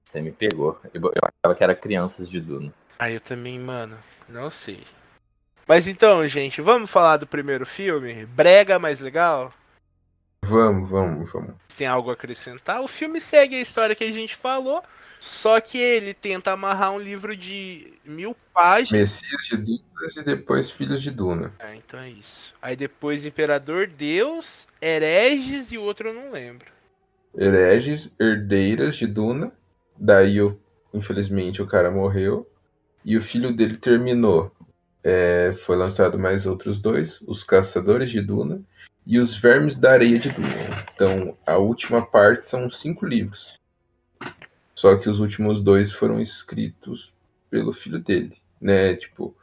Você me pegou. Eu, eu achava que era Crianças de Duna. Ah, eu também, mano. Não sei. Mas então, gente, vamos falar do primeiro filme? Brega mais legal? Vamos, vamos, vamos. Tem algo a acrescentar? O filme segue a história que a gente falou, só que ele tenta amarrar um livro de mil páginas. Messias de Dunas e depois Filhos de Duna. Ah, então é isso. Aí depois Imperador Deus, Hereges e o outro eu não lembro. Hereges, Herdeiras de Duna. Daí, o- infelizmente, o cara morreu. E o filho dele terminou. É, foi lançado mais outros dois: Os Caçadores de Duna e Os Vermes da Areia de Duna. Então, a última parte são cinco livros. Só que os últimos dois foram escritos pelo filho dele, né? Tipo,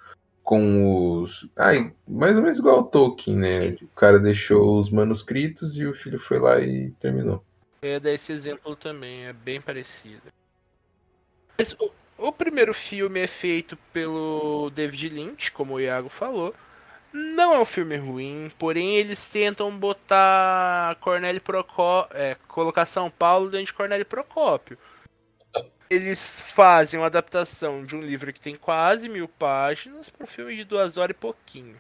com os. Ai, mais ou menos igual ao Tolkien, né? O cara deixou os manuscritos e o filho foi lá e terminou. Ia dar esse exemplo também, é bem parecido. Mas o, o primeiro filme é feito pelo David Lynch, como o Iago falou. Não é um filme ruim, porém eles tentam botar Cornélio Procópio, é, colocar São Paulo dentro de Cornélio Procópio. Eles fazem uma adaptação de um livro que tem quase mil páginas para um filme de duas horas e pouquinho.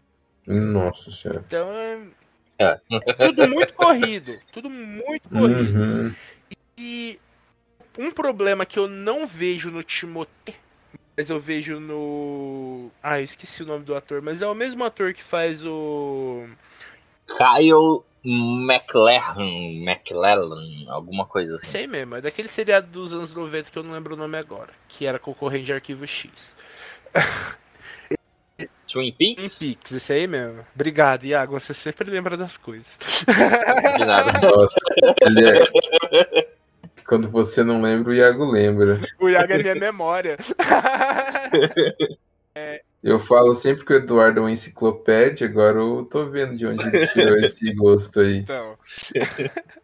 Nossa senhora. Então é É. tudo muito corrido, tudo muito corrido. Uhum. E um problema que eu não vejo no Timothée, mas eu vejo no. Ah, eu esqueci o nome do ator, mas é o mesmo ator que faz o. Kyle McLaren, McLellan, alguma coisa assim. Sei mesmo, é daquele seriado dos anos 90 que eu não lembro o nome agora, que era concorrente de Arquivo X. Twin Em Peaks? Pix, esse aí mesmo. Obrigado, Iago, você sempre lembra das coisas. De nada. Nossa, ele é... Quando você não lembra, o Iago lembra. o Iago é minha memória. Eu falo sempre que o Eduardo é uma enciclopédia, agora eu tô vendo de onde ele tirou esse gosto aí. Então.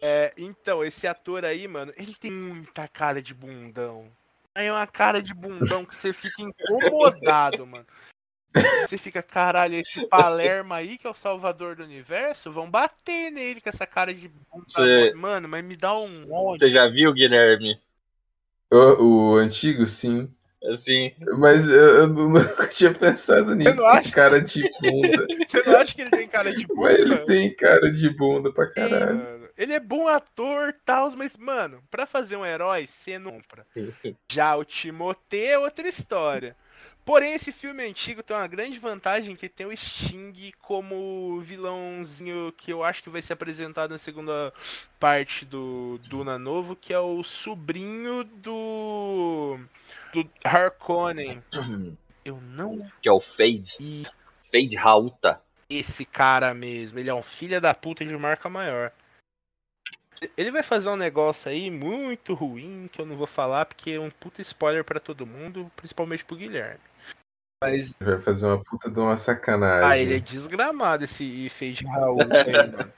É, então, esse ator aí, mano, ele tem muita cara de bundão. É uma cara de bundão que você fica incomodado, mano. Você fica, caralho, esse Palermo aí, que é o salvador do universo, vão bater nele com essa cara de bunda. Cê- Mano, mas me dá um ódio. Você já viu, Guilherme? O, o antigo, sim. Assim, Mas eu, eu nu- nunca tinha pensado nisso. não acha? Tem cara de bunda. Você não acha que ele tem cara de Mas ele bunda? tem cara de bunda pra Sim, caralho. mano. Ele é bom ator tal, mas, mano, pra fazer um herói, você não compra. Já o Timothée é outra história. Porém, esse filme antigo tem uma grande vantagem que tem o Sting como vilãozinho que eu acho que vai ser apresentado na segunda parte do Duna Novo, que é o sobrinho do do Harkonnen. Eu não que é o Fade. vi Fade Rauta. esse cara mesmo. Ele é um filho da puta de marca maior. Ele vai fazer um negócio aí muito ruim que eu não vou falar porque é um puta spoiler pra todo mundo, principalmente pro Guilherme. Mas Vai fazer uma puta de uma sacanagem. ah, ele é desgramado esse Fade Raul aí, mano.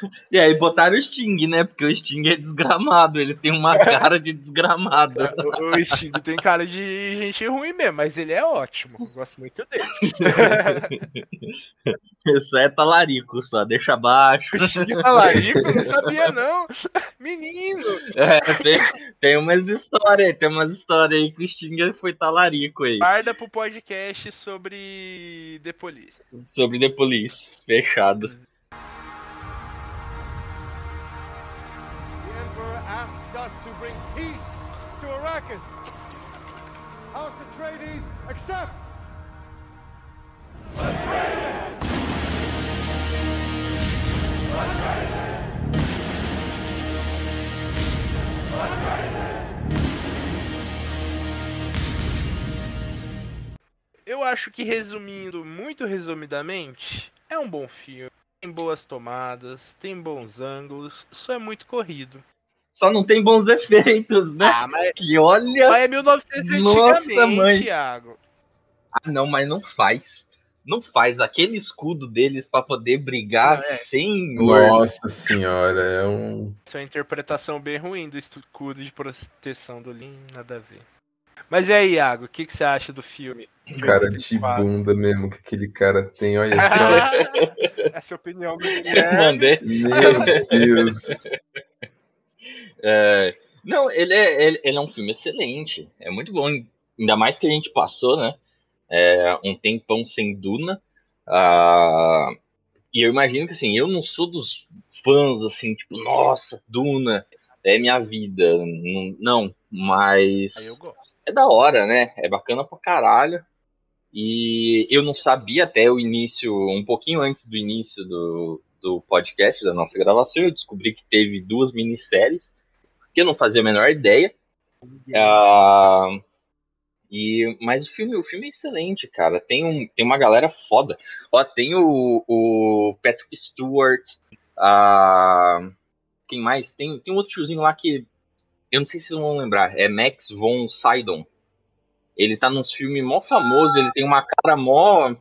E aí botaram o Sting, né? Porque o Sting é desgramado. Ele tem uma cara de desgramado. O, o Sting tem cara de gente ruim mesmo, mas ele é ótimo. Eu gosto muito dele. Isso é talarico só, deixa abaixo. Sting talarico, não sabia não. Menino. É, tem, tem umas histórias, tem umas histórias aí que o Sting foi talarico aí. Guarda pro podcast sobre The Police. Sobre The Police. Fechado. Asks us to bring peace to Arrakis. House Atreides accepts. Eu acho que resumindo, muito resumidamente, é um bom filme. Tem boas tomadas, tem bons ângulos, só é muito corrido. Só não tem bons efeitos, né? Ah, mas, Que olha. mas é 1900 Nossa, antigamente, mãe. Thiago. Ah, não, mas não faz. Não faz. Aquele escudo deles pra poder brigar é. senhor. Nossa senhora, é um. Isso é uma interpretação bem ruim do escudo de proteção do Lin, nada a ver. Mas e aí, Iago, o que, que você acha do filme? cara de 84? bunda mesmo que aquele cara tem, olha só. Essa é a opinião do Guilherme. Mandei. Meu Deus. É, Não, ele é, ele, ele é um filme excelente. É muito bom. Ainda mais que a gente passou, né? é, um tempão sem Duna. Ah, e eu imagino que assim, eu não sou dos fãs assim, tipo, nossa, Duna é minha vida. Não, não, mas é da hora, né? É bacana pra caralho. E eu não sabia até o início, um pouquinho antes do início do, do podcast, da nossa gravação, eu descobri que teve duas minisséries, que eu não fazia a menor ideia. Ah, e, mas o filme, o filme é excelente, cara. Tem, um, tem uma galera foda. Ó, tem o, o Patrick Stewart. ah, quem mais? Tem, tem um outro tiozinho lá que. Eu não sei se vocês vão lembrar. É Max von Sydow. Ele tá nos filmes mó famoso. Ele tem uma cara mó.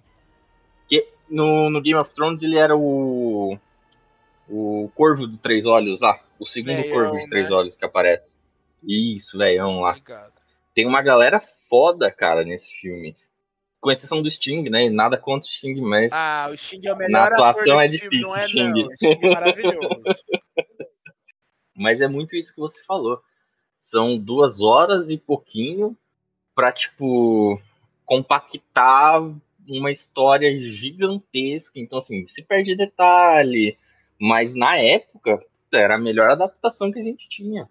No, no Game of Thrones ele era o. O Corvo de Três Olhos lá. O segundo Veião, Corvo de Três né? Olhos que aparece. Isso, velhão lá Obrigado. tem uma galera foda, cara, nesse filme. com exceção do Sting, né? Nada contra o Sting, mas Ah, o Sting é o Na melhor atuação ator é desse filme, não é difícil, não. Sting. O Sting é maravilhoso. Mas é muito isso que você falou. São duas horas e pouquinho pra, tipo, compactar uma história gigantesca. Então, assim, se perde detalhe. Mas na época, era a melhor adaptação que a gente tinha.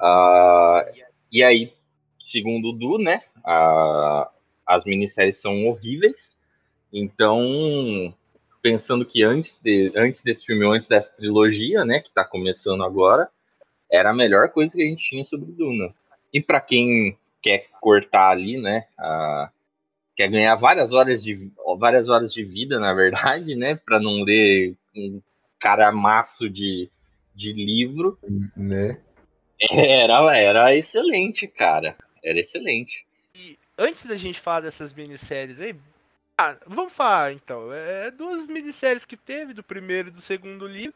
Ah, e aí, segundo o Du, né? as minisséries são horríveis. Então, pensando que antes, de, antes desse filme, antes dessa trilogia, né, que tá começando agora, era a melhor coisa que a gente tinha sobre Duna. E pra quem quer cortar ali, né, a- quer ganhar várias horas de várias horas de vida, na verdade, né, para não ler um caramaço de, de livro, Né? era era excelente, cara. Era excelente. E antes da gente falar dessas minisséries aí, ah, vamos falar então. É duas minisséries que teve, do primeiro e do segundo livro.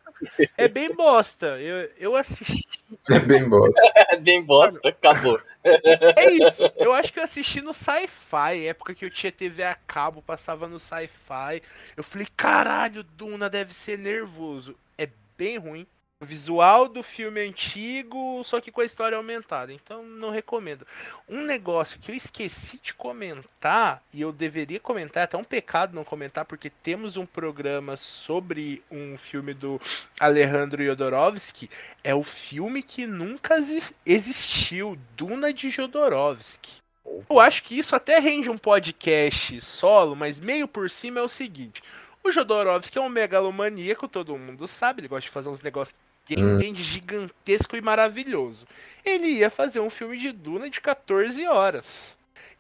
É bem bosta. Eu, eu assisti. É bem bosta. Bem bosta, acabou. É isso. Eu acho que eu assisti no Sci-Fi, época que eu tinha TV a cabo, passava no Sci-Fi. Eu falei, caralho, Duna deve ser nervoso. É bem ruim. O visual do filme antigo, só que com a história aumentada. Então não recomendo. Um negócio que eu esqueci de comentar, e eu deveria comentar, é até um pecado não comentar, porque temos um programa sobre um filme do Alejandro Jodorowsky. É o filme que nunca exis- existiu, Duna de Jodorowsky. Eu acho que isso até rende um podcast solo, mas meio por cima é o seguinte. O Jodorowsky é um megalomaníaco, todo mundo sabe, ele gosta de fazer uns negócios que ele Hum. entende gigantesco e maravilhoso. Ele ia fazer um filme de Duna de 14 horas.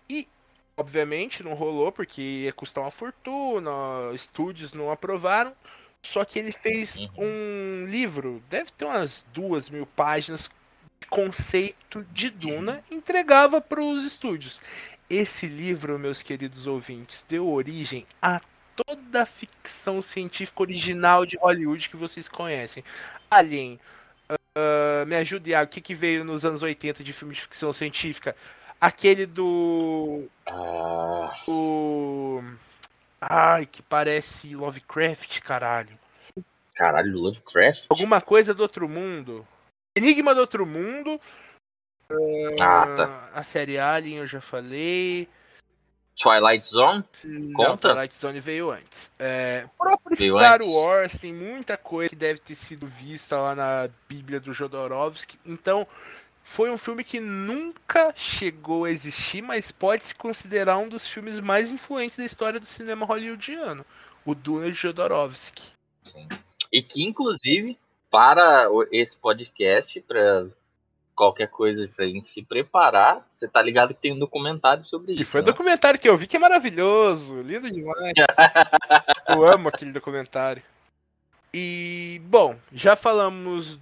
E, obviamente, não rolou porque ia custar uma fortuna, estúdios não aprovaram. Só que ele fez um livro, deve ter umas duas mil páginas, de conceito de Duna, entregava para os estúdios. Esse livro, meus queridos ouvintes, deu origem a toda a ficção científica original de Hollywood que vocês conhecem. Alien, ah, me ajude, Iago, o que, que veio nos anos 80 de filme de ficção científica? Aquele do. Ah, O. Ai, que parece Lovecraft, caralho. caralho, Lovecraft? Alguma coisa do outro mundo. Enigma do outro mundo. Ah, tá. A série Alien eu já falei. Twilight Zone? Não, Conta? Twilight Zone veio antes. É, o próprio Veio Star antes. Wars tem muita coisa que deve ter sido vista lá na Bíblia do Jodorowsky. Então, foi um filme que nunca chegou a existir, mas pode se considerar um dos filmes mais influentes da história do cinema hollywoodiano. O Duna de Jodorowsky. E que, inclusive, para esse podcast, para qualquer coisa pra gente se preparar, você tá ligado que tem um documentário sobre isso. foi o né? documentário que eu vi que é maravilhoso, lindo demais. eu amo aquele documentário. E, bom, já falamos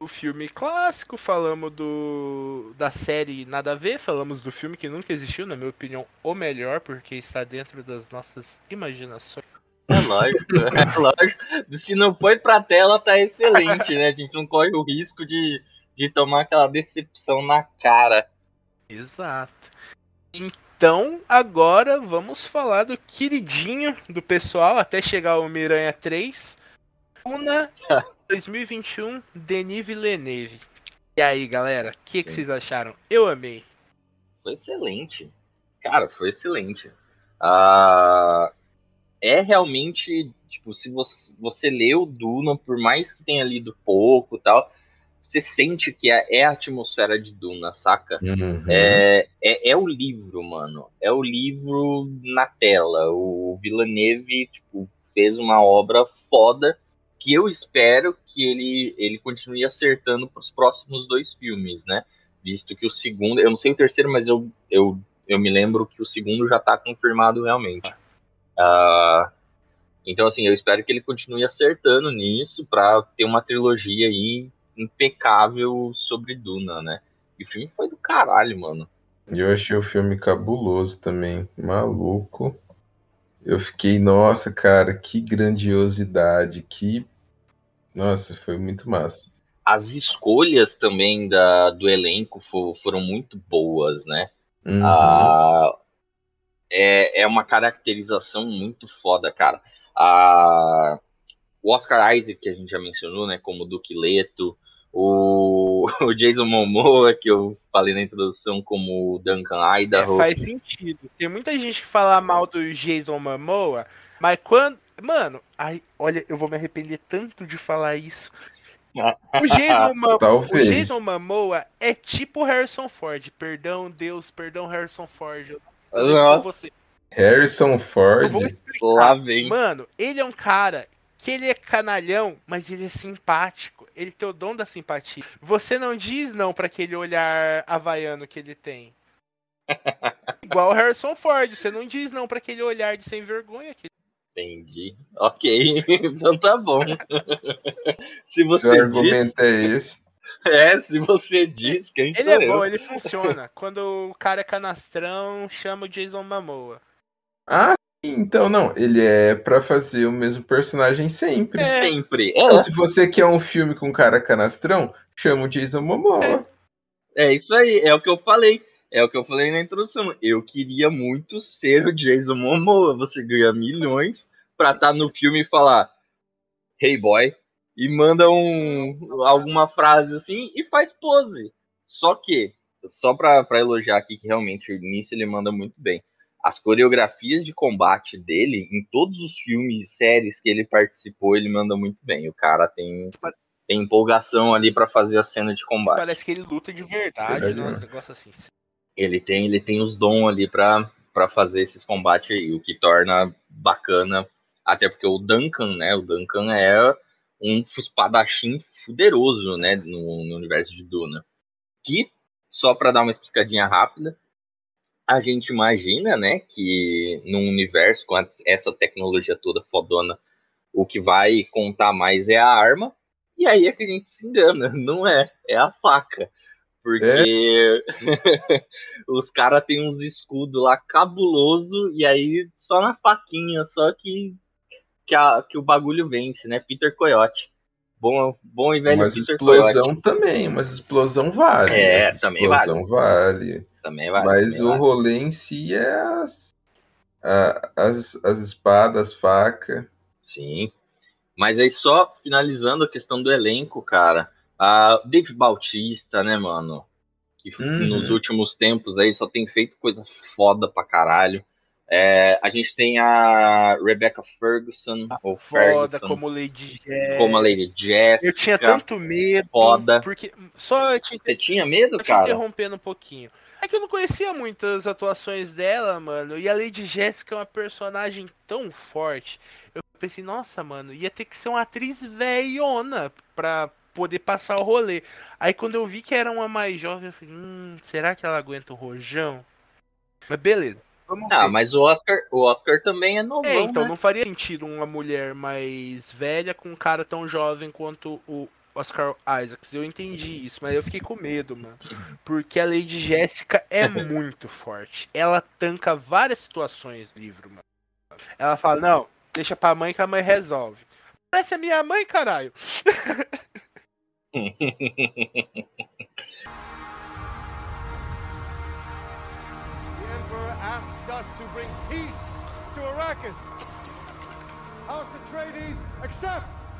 do filme clássico, falamos do da série Nada a Ver, falamos do filme que nunca existiu, na minha opinião, o melhor, porque está dentro das nossas imaginações. É lógico, é lógico. Se não foi pra tela, tá excelente, né? A gente não corre o risco de, de tomar aquela decepção na cara. Exato. Então, agora vamos falar do queridinho do pessoal até chegar o Miranha 3. Una 2021, Denis Villeneuve. E aí, galera, o que, que vocês acharam? Eu amei. Foi excelente. Cara, foi excelente. Ah, é realmente, tipo, se você, você leu Duna, por mais que tenha lido pouco e tal, você sente que é, é a atmosfera de Duna, saca? Uhum. É, é, é o livro, mano. É o livro na tela. O Villeneuve, tipo, fez uma obra foda que eu espero que ele, ele continue acertando pros próximos dois filmes, né? Visto que o segundo, eu não sei o terceiro, mas eu, eu, eu me lembro que o segundo já tá confirmado realmente. Ah, então, assim, eu espero que ele continue acertando nisso pra ter uma trilogia aí impecável sobre Duna, né? E o filme foi do caralho, mano. E eu achei o filme cabuloso também. Maluco. Eu fiquei, nossa, cara, que grandiosidade, que. Nossa, foi muito massa. As escolhas também da, do elenco fo- foram muito boas, né? Uhum. Ah, é, é uma caracterização muito foda, cara. A, o Oscar Isaac, que a gente já mencionou, né, como Duque Leto, o, o Jason Momoa, que eu falei na introdução, como o Duncan É, Idaho. faz sentido. Tem muita gente que fala mal do Jason Momoa, mas quando. Mano, ai, olha, eu vou me arrepender tanto de falar isso. O Jason, Momoa, o. Jason Momoa é tipo Harrison Ford. Perdão, Deus, perdão, Harrison Ford. Eu você. Harrison Eu Ford. Lá vem. Mano, ele é um cara que ele é canalhão, mas ele é simpático. Ele tem o dom da simpatia. Você não diz não pra aquele olhar havaiano que ele tem. Igual o Harrison Ford, você não diz não pra aquele olhar de sem vergonha que Entendi. Ok, então tá bom. se Seu você diz, argumento é esse. é, se você diz, quem ele sou é eu? bom, ele funciona. Quando o cara é canastrão, chama o Jason Momoa. Ah, então não. Ele é pra fazer o mesmo personagem sempre. É, Sempre. Então, É, se você quer um filme com cara canastrão, chama o Jason Momoa. é isso aí, é o que eu falei. É o que eu falei na introdução. Eu queria muito ser o Jason Momoa. Você ganha milhões pra estar no filme e falar Hey boy. E manda um, alguma frase assim e faz pose. Só que, só pra, pra elogiar aqui que realmente nisso ele manda muito bem. As coreografias de combate dele, em todos os filmes e séries que ele participou, ele manda muito bem. O cara tem, tem empolgação ali pra fazer a cena de combate. parece que ele luta de verdade, Verdade, né? Uns negócios assim. ele tem ele tem os dons ali pra pra fazer esses combates aí, o que torna bacana, até porque o Duncan, né, o Duncan é um espadachim fuderoso, né, no, no universo de Duna. Que, só pra dar uma explicadinha rápida, a gente imagina, né, que num universo com essa tecnologia toda fodona, o que vai contar mais é a arma, e aí é que a gente se engana, não é, é a faca. Porque os caras têm uns escudos lá cabuloso e aí só na faquinha, só que que, a- que o bagulho vence, né? Peter Coyote. Bom, bom e velho Mas Peter explosão Coyote. também, mas explosão vale. É, mas também explosão vale. Também vale. Mas também o vale. rolê em si é as, a- as, as espadas, facas. Sim. Mas aí só finalizando a questão do elenco, cara. A Dave Bautista, né, mano? Que Uhum. nos últimos tempos aí só tem feito coisa foda pra caralho. É, a gente tem a Rebecca Ferguson, ou Foda, Ferguson, como Lady Jess. como a Lady Jessica. Eu tinha tanto medo. foda. Porque. Só te, Você tinha medo, te cara? interrompendo um pouquinho. Que eu não conhecia muitas atuações dela, mano. E a Lady Jessica é uma personagem tão forte. Eu pensei, nossa, mano, ia ter que ser uma atriz velhona pra poder passar o rolê. Aí quando eu vi que era uma mais jovem, eu falei, hum, será que ela aguenta o rojão? Mas beleza. Vamos Ah, ver. mas o Oscar, o Oscar também é novão, É, então né? não faria sentido uma mulher mais velha com um cara tão jovem quanto o Oscar Isaacs. Eu entendi isso, mas eu fiquei com medo, mano. Porque a Lady Jéssica é muito forte. Ela tanca várias situações no livro, mano. Ela fala, não, deixa pra mãe que a mãe resolve. Parece a minha mãe, caralho. The Emperor asks us to bring peace to Arrakis. House Atreides accepts.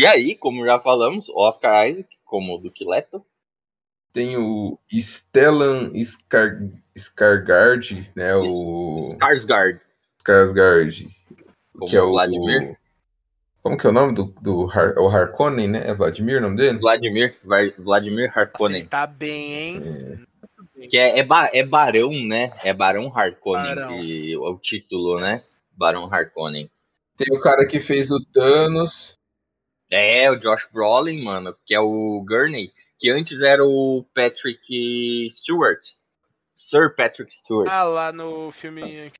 E aí, como já falamos, Oscar Isaac, como o Duque Leto. Tem o Stellan Skar, Skargard, né? O Skarsgård, Skarsgard, como que é o Vladimir. Como que é o nome do, do Har, é o Harkonnen, né? É Vladimir o nome dele? Vladimir, Vladimir Harkonnen. ele tá bem, hein? Que é, é, ba- é Barão, né? É Barão Harkonnen, Barão. que é o título, né? Barão Harkonnen. Tem o cara que fez o Thanos. É, o Josh Brolin, mano, que é o Gurney, que antes era o Patrick Stewart. Sir Patrick Stewart. Ah, lá no filme.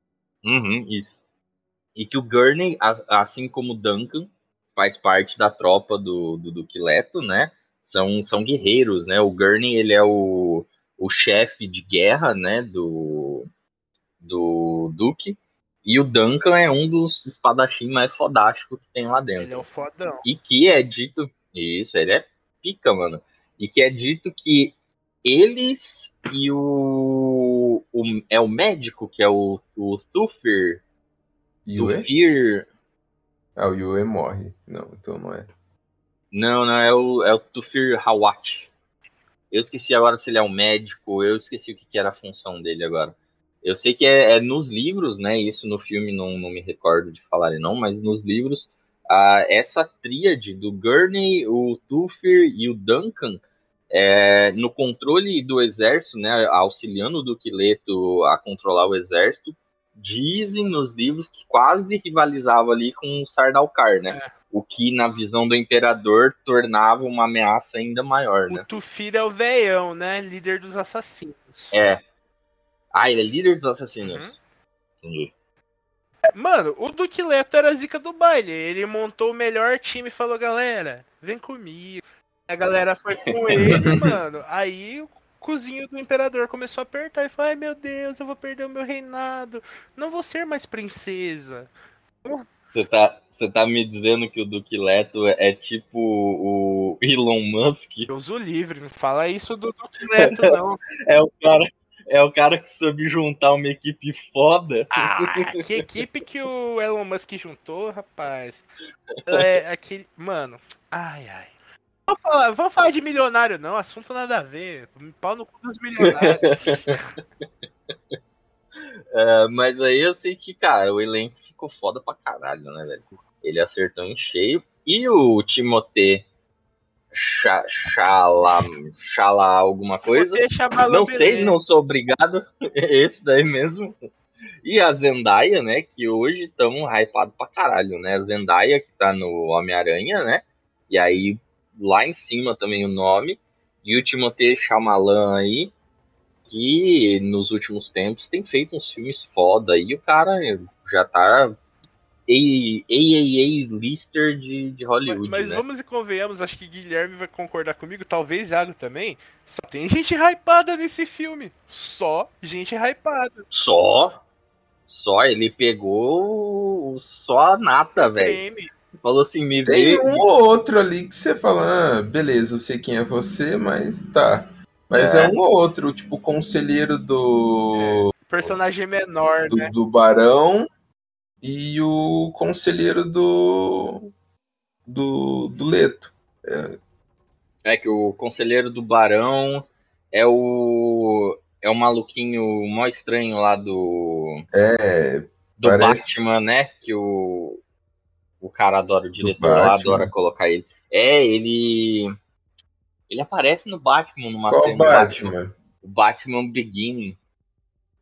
Uhum, isso. E que o Gurney, assim como o Duncan, faz parte da tropa do, do Duque Leto, né? São, são guerreiros, né? O Gurney, ele é o, o chefe de guerra, né? Do, do Duque. E o Duncan é um dos espadachins mais fodásticos que tem lá Ele dentro. é o fodão. E que é dito. Isso, ele é pica, mano. E que é dito que eles e o. o- é o médico, que é o, o Thufir. Yue? Thufir. Ah, o Yue morre. Não, então não é. Não, não, é o, é o Tufir Hawat. Eu esqueci agora se ele é um médico, eu esqueci o que, que era a função dele agora. Eu sei que é, é nos livros, né? Isso no filme não, não me recordo de falar não, mas nos livros, ah, essa tríade do Gurney, o Tufir e o Duncan, é, no controle do exército, né? Auxiliando o Duque Leto a controlar o exército, dizem nos livros que quase rivalizava ali com o Sardaukar, né? O que, na visão do imperador, tornava uma ameaça ainda maior, né? O Tufir é o veião, né? Líder dos assassinos. É. Ah, ele é líder dos assassinos. Uhum. Entendi. Mano, o Duque Leto era a zica do baile. Ele montou o melhor time e falou, galera, vem comigo. A galera foi com ele, mano. Aí o cozinho do imperador começou a apertar e falou, ai meu Deus, eu vou perder o meu reinado. Não vou ser mais princesa. Você tá, você tá me dizendo que o Duque Leto é tipo o Elon Musk? Deus o livre, não fala isso do Duque Leto, não. É o cara, é o cara que soube juntar uma equipe foda. Ah, que equipe que o Elon Musk juntou, rapaz. É aquele. Mano, ai, ai. Vamos falar, vamos falar de milionário, não. Assunto nada a ver. Pau no cu dos milionários. É, mas aí eu sei que, cara, o elenco ficou foda pra caralho, né, velho? Ele acertou em cheio. E o Timothée Chala, Chala alguma coisa? Não sei, não sou obrigado. Esse daí mesmo. E a Zendaya, né? Que hoje estão hypado pra caralho, né? A Zendaya, que tá no Homem-Aranha, né? E aí, lá em cima também o nome. E o Timothée Chalamet aí, que nos últimos tempos tem feito uns filmes foda. E o cara já tá AAA lister de, de Mas, Hollywood, mas né? vamos e convenhamos, acho que Guilherme vai concordar comigo, talvez Iago também. Só tem gente hypada nesse filme. Só gente hypada. Só. Só ele pegou só a nata, velho. Falou assim, me Tem vê. um ou outro ali que você fala, ah, beleza, eu sei quem é você, mas tá. Mas é, É. um ou outro, tipo, o conselheiro do, Personagem menor, do, né? do Barão e o conselheiro do. do, do Leto. É que o conselheiro do Barão é o. É o maluquinho mó estranho lá do. É, Do Parece- Batman, né? Que o. O cara adora, o diretor lá Batman. adora colocar ele. É, ele. Ele aparece no Batman numa qual cena. Batman? o Batman Begin,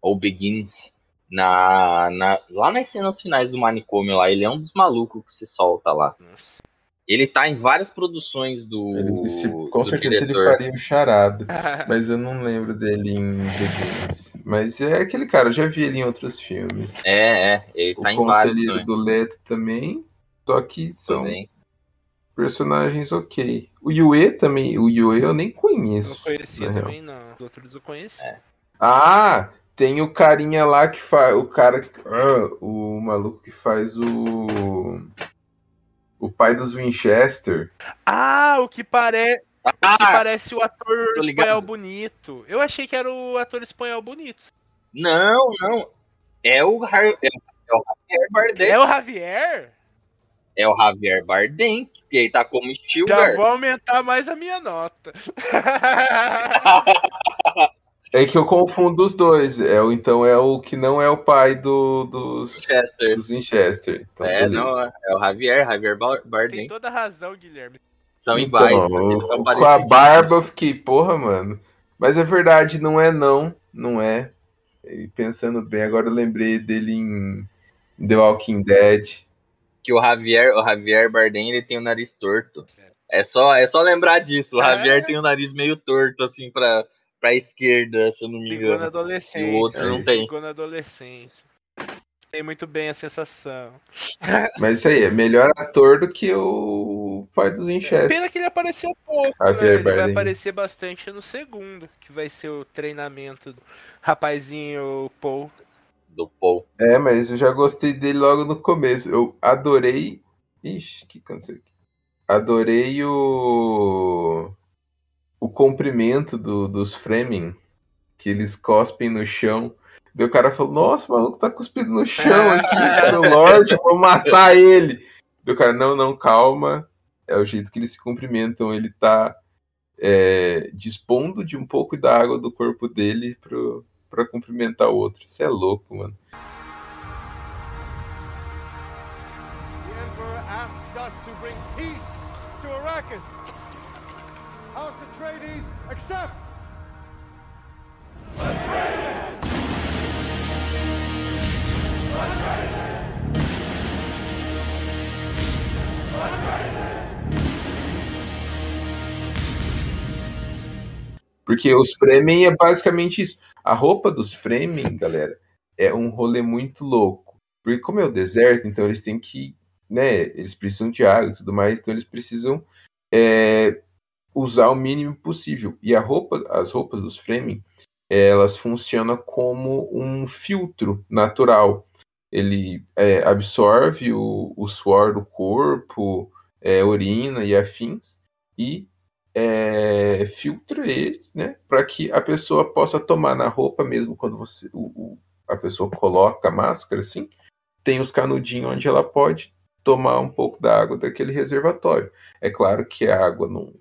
ou Begins, na, na, lá nas cenas finais do manicômio lá, ele é um dos malucos que se solta lá. Nossa. Ele tá em várias produções do, Ele, se- com do certeza ele diretor. faria o charado. Mas eu não lembro dele em Begins. Mas é aquele cara, eu já vi ele em outros filmes. É, é, ele O tá em vários conselheiro também. do Leto também. Só que são também. personagens ok. O Yue também, o Yue eu nem Não conheço. conhecia na real. também, não. Os outros eu conheci. É. Ah, tem o carinha lá que faz. O cara. que- ah, o maluco que faz o. O pai dos Winchester. Ah, o que, pare... que Ah, parece o ator espanhol bonito. Eu achei que era o ator espanhol bonito. não, não. É o, Har- é, é o Javier Bardem. É o Javier? É o Javier Bardem, que ele tá como Já Stilgar. vou aumentar mais a minha nota. É que eu confundo os dois. É, o- então é o que não é o pai do, dos, Chester. dos Winchester. Então, É, beleza. não, é o Javier, Javier Bar- Tem Bardem. toda razão, Guilherme. São Então, iguais, são com a barba eu fiquei, porra, mano. Mas é verdade, não é não. Não é. E pensando bem, agora eu lembrei dele em The Walking Dead. Que o Javier, o Javier Bardem, ele tem o nariz torto. É só, é só lembrar disso. O É. Javier tem o nariz meio torto, assim, pra, pra esquerda, se eu não me Ligou na engano. adolescência. E o outro não tem. Ligou na adolescência. Tem muito bem a sensação. Mas isso aí, é melhor ator do que o pai dos Winchester. Pena que ele apareceu pouco. né? Javier Ele vai aparecer bastante no segundo, que vai ser o treinamento do rapazinho Paul. Do Paul. É, mas eu já gostei dele logo no começo. Eu adorei. Ixi, que câncer aqui. Adorei o. O comprimento do, dos Fremen, que eles cospem no chão. Daí o cara falou: Nossa, o maluco tá cuspindo no chão aqui, meu Lorde, eu vou matar ele. Daí o cara: Não, não, calma. É o jeito que eles se cumprimentam. Ele tá é, dispondo de um pouco da água do corpo dele pro, pra cumprimentar o outro. Isso é louco, mano. The Emperor asks us to bring peace to Arrakis. House Atreides accepts. Porque os Fremen é basicamente isso. A roupa dos Fremen, galera, é um rolê muito louco. Porque como é o deserto, então eles têm que, né, eles precisam de água e tudo mais, então eles precisam é, usar o mínimo possível. E a roupa, as roupas dos Fremen, elas funcionam como um filtro natural. Ele é, absorve o, o suor do corpo, é, urina e afins, e é, filtra eles, né, para que a pessoa possa tomar na roupa mesmo quando você, o, o- a pessoa coloca a máscara, assim, tem os canudinhos onde ela pode tomar um pouco da água daquele reservatório. É claro que a água não,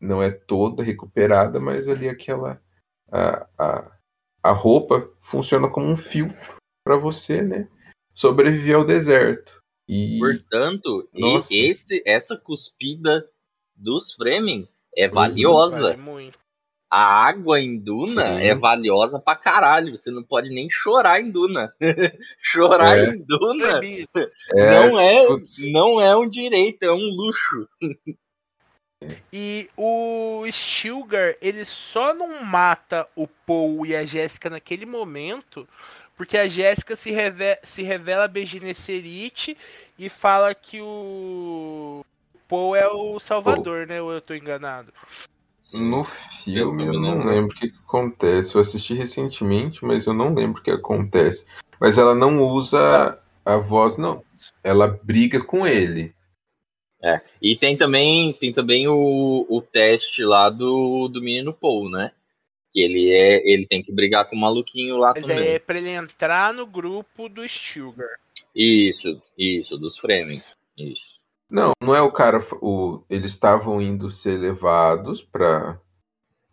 não é toda recuperada, mas ali aquela a, a, a roupa funciona como um filtro para você, né, sobreviver ao deserto. E Portanto, e esse, essa cuspida dos Fremen é Uhum. valiosa. Vale muito. A água em Duna Sim. é valiosa pra caralho. Você não pode nem chorar em Duna. chorar É. em Duna é, não, é, não é um direito, é um luxo. E o Stilgar, ele só não mata o Paul e a Jéssica naquele momento, porque a Jéssica se, reve se revela Gesserit e fala que o Paul é o Salvador, né? Ou eu tô enganado? No filme Eu eu, não lembro. lembro o que acontece. Eu assisti recentemente, mas eu não lembro o que acontece. Mas ela não usa a voz, não. Ela briga com ele. E tem também, tem também o, o teste lá do, do menino Paul, né? Que ele é. Ele tem que brigar com o maluquinho lá Mas também. é pra ele entrar no grupo do Stilgar. Isso, isso, dos Fremen. Isso. Não, não é o cara. O, eles estavam indo ser levados para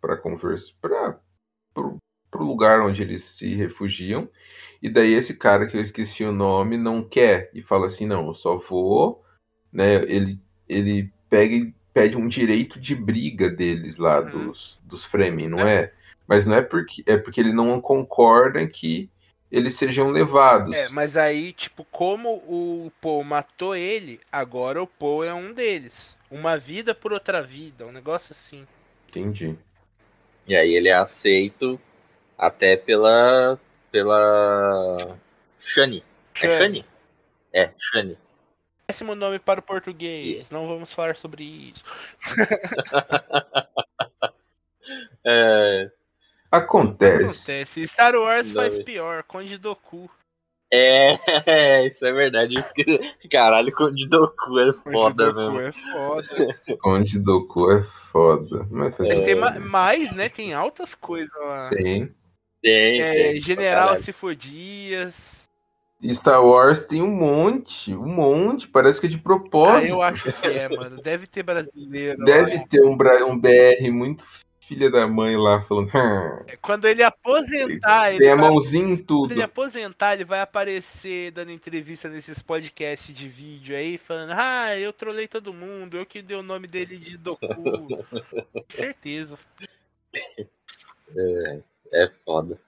para conversa, para pro lugar onde eles se refugiam. E daí esse cara que eu esqueci o nome não quer e fala assim, não, eu só vou, né? Ele ele pega e pede um direito de briga deles lá Uhum. dos dos Fremen, não é? Mas não é porque é porque ele não concorda que eles sejam levados. É, mas aí, tipo, como o Paul matou ele, agora o Paul é um deles. Uma vida por outra vida, um negócio assim. Entendi. E aí ele é aceito até pela. pela. Shani. É Shani. Shani? É, Shani. Péssimo nome para o português, não vamos falar sobre isso. É, Acontece. Acontece. Star Wars Não, faz velho. pior, Conde Doku. é, isso é verdade. Isso que- Caralho, Conde Doku é Conde foda Doku mesmo. é foda. Conde Doku é foda. Mas tem É. ma- mais, né? Tem altas coisas lá. tem. Tem, É, tem, General. Cifodias. Star Wars tem um monte, um monte, parece que é de Ah, propósito. eu acho que é, mano. Deve ter brasileiro. lá. Deve ter um, um BR muito filha da mãe lá falando. "Hum, Quando ele aposentar, ele Tem a vai mãozinha em Quando ele tudo. aposentar, ele vai aparecer dando entrevista nesses podcasts de vídeo aí, falando: Ah, eu trolei todo mundo, eu que dei o nome dele de Doku. Certeza. É foda.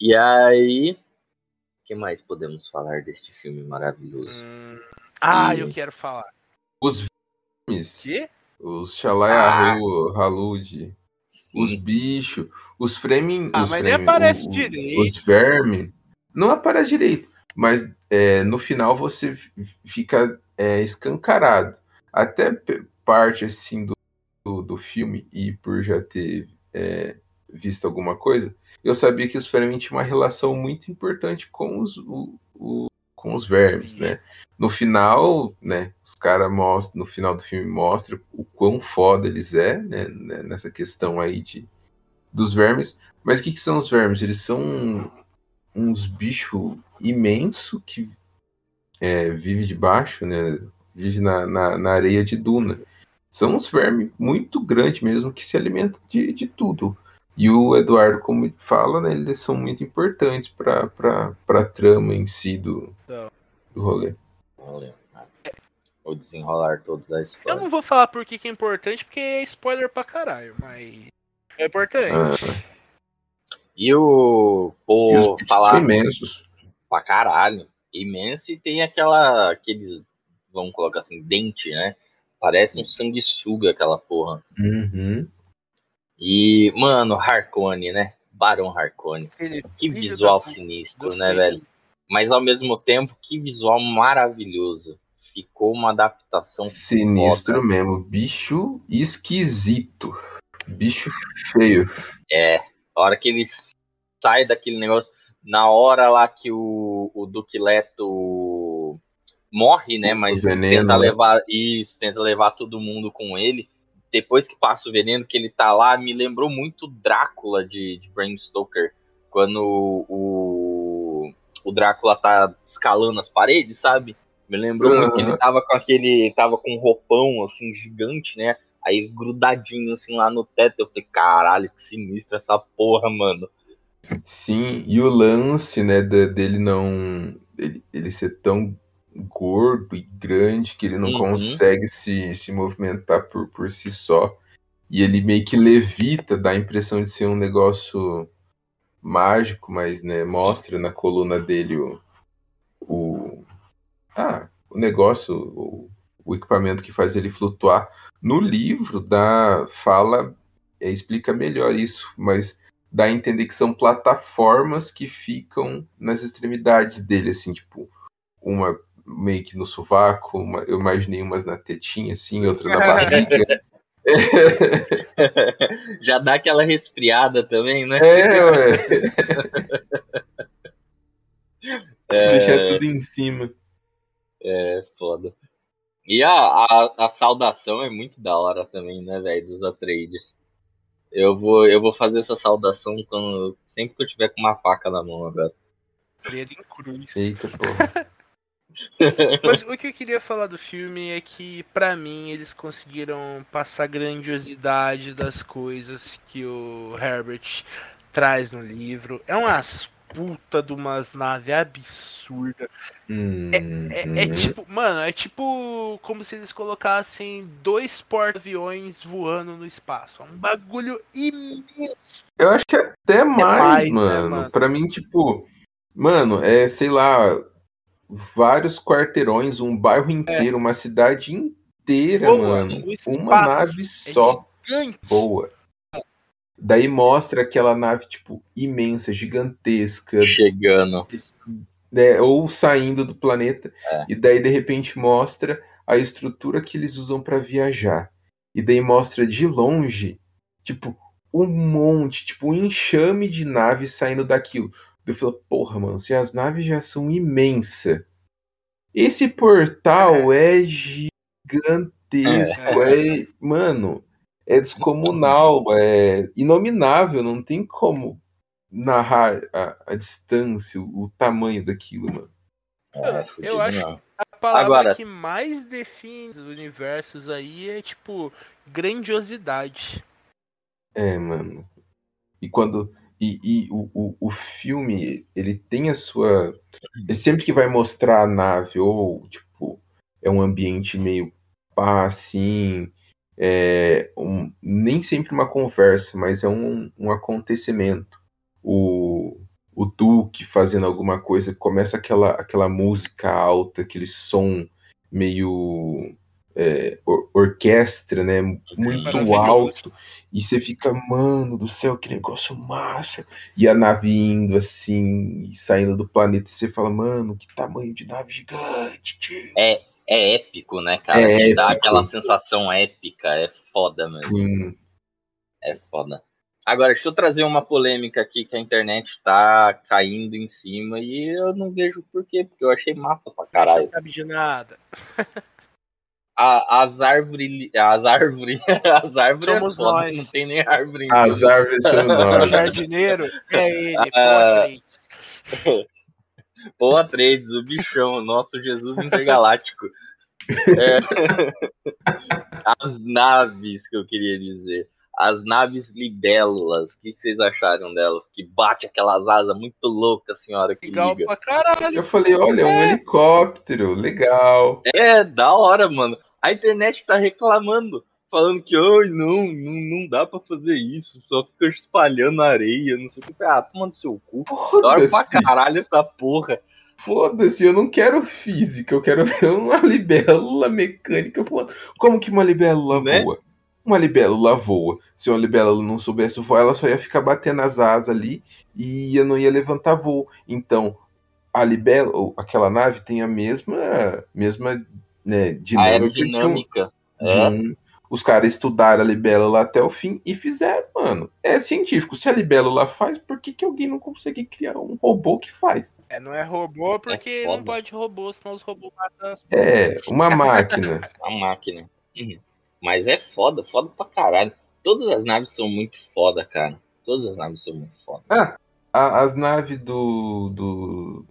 E aí. O que mais podemos falar deste filme maravilhoso? Hum. Ah, E- eu quero falar. Os vermes, Quê? os Xalaiahu, Halud, os bichos, os Fremen. Ah, os mas nem Fremen, aparece o- direito. Os vermes. Não aparece direito. Mas é, no final você fica é, escancarado. Até parte assim do, do, do filme, e por já ter é, visto alguma coisa, eu sabia que os Fremen tinham uma relação muito importante com os, o- o- com os vermes, né? No final, né, os caras mostram, no final do filme mostra o quão foda eles é, né, né, nessa questão aí de, dos vermes. Mas o que, que são os vermes? Eles são uns bichos imensos que é, vive debaixo, né? Vive na, na, na areia de duna. São uns vermes muito grandes mesmo que se alimentam de, de tudo. E o Eduardo, como fala, né, eles são muito importantes para a trama em si do, Então. do rolê. Olha, o desenrolar todo da Eu história. não vou falar por que que é importante, porque é spoiler pra caralho, mas. É importante. Ah, E o. e os Pô, falar imensos. pra caralho. Imenso e tem aquela. aqueles. Vamos colocar assim, dente, né? Parece um sanguessuga aquela porra. Uhum. E, mano, Harkone, né? Barão Harkone. Aquele Que filho visual da sinistro, do né, velho? Mas ao mesmo tempo, que visual maravilhoso. Ficou uma adaptação Sinistro foda. mesmo. Bicho esquisito. Bicho feio. É, a hora que ele sai daquele negócio, na hora lá que o, o Duque Leto morre, né? Mas veneno, tenta né? levar isso, tenta levar todo mundo com ele. Depois que passa o veneno, que ele tá lá, me lembrou muito Drácula de, de Bram Stoker. Quando o, o Drácula tá escalando as paredes, sabe? Me lembrou muito que ele tava com aquele. tava com um roupão assim, gigante, né? Aí grudadinho assim lá no teto. Eu falei, caralho, que sinistro essa porra, mano. Sim, e o lance, né, dele não. Ele, ele ser tão gordo e grande que ele não Uhum. consegue se, se movimentar por, por si só. E ele meio que levita, dá a impressão de ser um negócio mágico, mas, né, mostra na coluna dele o. o ah, o negócio, o, o equipamento que faz ele flutuar. No livro, dá, fala, é, explica melhor isso, mas dá a entender que são plataformas que ficam nas extremidades dele, assim, tipo, uma meio que no sovaco, uma, eu imaginei umas na tetinha, assim, outra na barriga. Já dá aquela resfriada também, né? É, ué. Deixar tudo em cima. É foda. E a, a, a saudação é muito da hora também, né, velho, dos Atreides. Eu vou, eu vou fazer essa saudação quando, sempre que eu tiver com uma faca na mão agora. Dedo em cruz. Eita, porra. Mas o que eu queria falar do filme é que, pra mim, eles conseguiram passar a grandiosidade das coisas que o Herbert traz no livro. É umas puta de umas naves absurdas. É, é Uhum. tipo, mano, é tipo como se eles colocassem dois porta-aviões voando no espaço. É um bagulho imenso. Eu acho que até mais, mais, né, mano. mano? Pra mim, tipo, mano, é, sei lá, vários quarteirões, um bairro inteiro, uma cidade inteira, Voa mano. no espaço. Uma nave É só, gigante. boa. Daí mostra aquela nave, tipo, imensa, gigantesca, Chegando. né, ou saindo do planeta, É. e daí de repente mostra a estrutura que eles usam pra viajar. E daí mostra de longe, tipo, um monte, tipo, um enxame de naves saindo daquilo. Eu falo, porra, mano, se as naves já são imensas, esse portal é, gigantesco, é. mano, é descomunal, é inominável, não tem como narrar a, a distância, o, o tamanho daquilo, mano. É, Eu fudido acho- não. A palavra Agora- que mais define os universos aí é tipo grandiosidade. É, mano. E quando. E, e o, o, o filme, ele tem a sua. sempre que vai mostrar a nave, ou, tipo, é um ambiente meio pá, assim. É um, nem sempre uma conversa, mas é um, um acontecimento. O, o Duque fazendo alguma coisa, começa aquela, aquela música alta, aquele som meio é, or- orquestra, né? Muito alto. E você fica, mano do céu, que negócio massa. E a nave indo assim, e saindo do planeta, e você fala, mano, que tamanho de nave gigante, tio. É épico, né, cara? É Te dá épico. aquela sensação épica. É foda mesmo. Sim. É foda. Agora, deixa eu trazer uma polêmica aqui que a internet tá caindo em cima e eu não vejo por quê, porque eu achei massa pra Não caralho. sabe de nada. A- as árvores. As árvores. As árvores Somos é foda, nós. não tem nem árvore em As árvores são O nós. jardineiro é ele. Patrick. Pô, Atreides, o bichão, nosso Jesus intergaláctico. É, As naves que eu queria dizer. As naves libélulas. O que que vocês acharam delas? Que bate aquelas asas muito loucas, senhora que Legal liga. pra caralho. Eu falei, olha, é um helicóptero, legal. É, da hora, mano. A internet tá reclamando. Falando que, ai, não, não, não dá pra fazer isso. Só fica espalhando areia, não sei o que. Ah, toma no seu cu. Da hora pra caralho essa porra. foda-se, eu não quero física, eu quero ver uma libélula mecânica voando. Como que uma libélula Né? voa? Uma libélula voa. Se uma libélula não soubesse voar, ela só ia ficar batendo as asas ali e eu não ia levantar voo. Então, a libélula, aquela nave tem a mesma, mesma né, dinâmica de um- Aerodinâmica. de É. um- Os caras estudaram a libélula até o fim e fizeram, mano. É científico. Se a libélula faz, por que, que alguém não consegue criar um robô que faz? É, não é robô porque foda. não pode robô, senão os robôs matam as É, uma máquina. A máquina. Uhum. Mas é foda, foda pra caralho. Todas as naves são muito foda, cara. Todas as naves são muito foda. Ah, a- as naves do, do,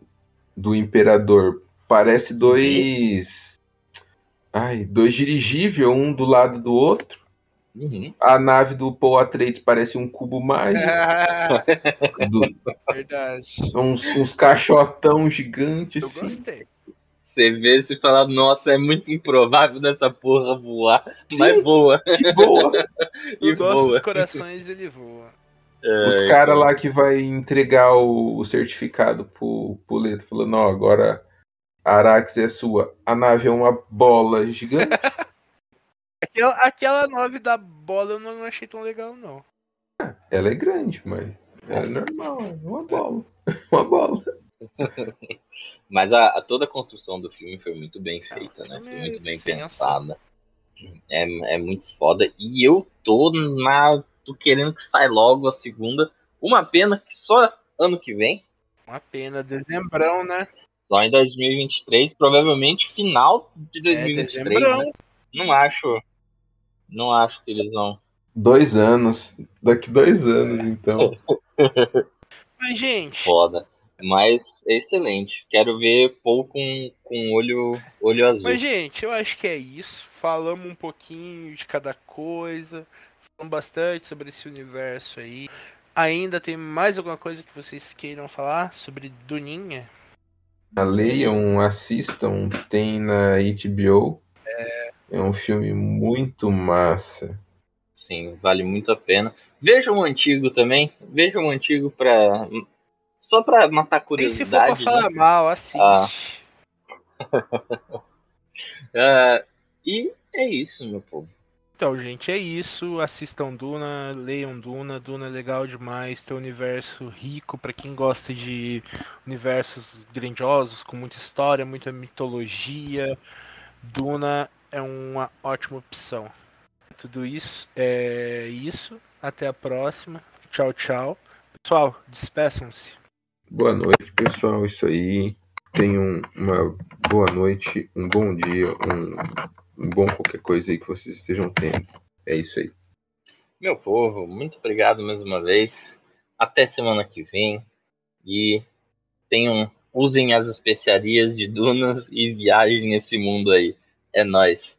do Imperador parece dois. Ai, dois dirigíveis, um do lado do outro. Uhum. A nave do Paul Atreides parece um cubo mágico. Ah, do- verdade. uns, uns caixotão gigantes. Eu assim. gostei. Você vê e fala, nossa, é muito improvável dessa porra voar. Mas voa. Que boa! E voa. corações ele voa. Os É, caras lá que vai entregar o, o certificado pro, pro Leto, falando, não, agora Arax é sua. A nave é uma bola gigante. Aquela, aquela nove da bola eu não achei tão legal, não. Ela é grande, mas é normal, é uma bola. Uma bola. Mas a, a- toda a construção do filme foi muito bem feita, né? Foi muito bem pensada. É, é muito foda. E eu tô na. tô querendo que saia logo a segunda. Uma pena que só ano que vem. Uma pena, dezembrão, né? Só em 2023, provavelmente final de É, 2023. dezembrão. né? Não acho. Não acho que eles vão. Dois anos. Daqui dois anos, então. Mas, gente, Foda. Mas é excelente. Quero ver Paul com, com olho, olho azul. mas, gente, eu acho que é isso. Falamos um pouquinho de cada coisa. Falamos bastante sobre esse universo aí. Ainda tem mais alguma coisa que vocês queiram falar sobre Duninha? Leiam, assistam, tem na HBO. É um filme muito massa. Sim, vale muito a pena. Vejam o antigo também. Vejam o antigo pra. Só pra matar E se for pra curiosidade. né? falar mal, assiste. Ah. Ah, e é isso, meu povo. Então, gente, é isso. Assistam Duna, leiam Duna. Duna é legal demais. Tem um universo rico pra quem gosta de universos grandiosos, com muita história, muita mitologia. Duna é uma ótima opção. Tudo isso é isso. Até a próxima. Tchau, tchau. Pessoal, despeçam-se. Boa noite, pessoal. Isso aí. Tenham uma boa noite, um bom dia, um bom qualquer coisa aí que vocês estejam tendo. É isso aí. Meu povo, muito obrigado mais uma vez. Até semana que vem. E tenham. Usem as especiarias de Dunas e viajem nesse mundo aí. É nóis.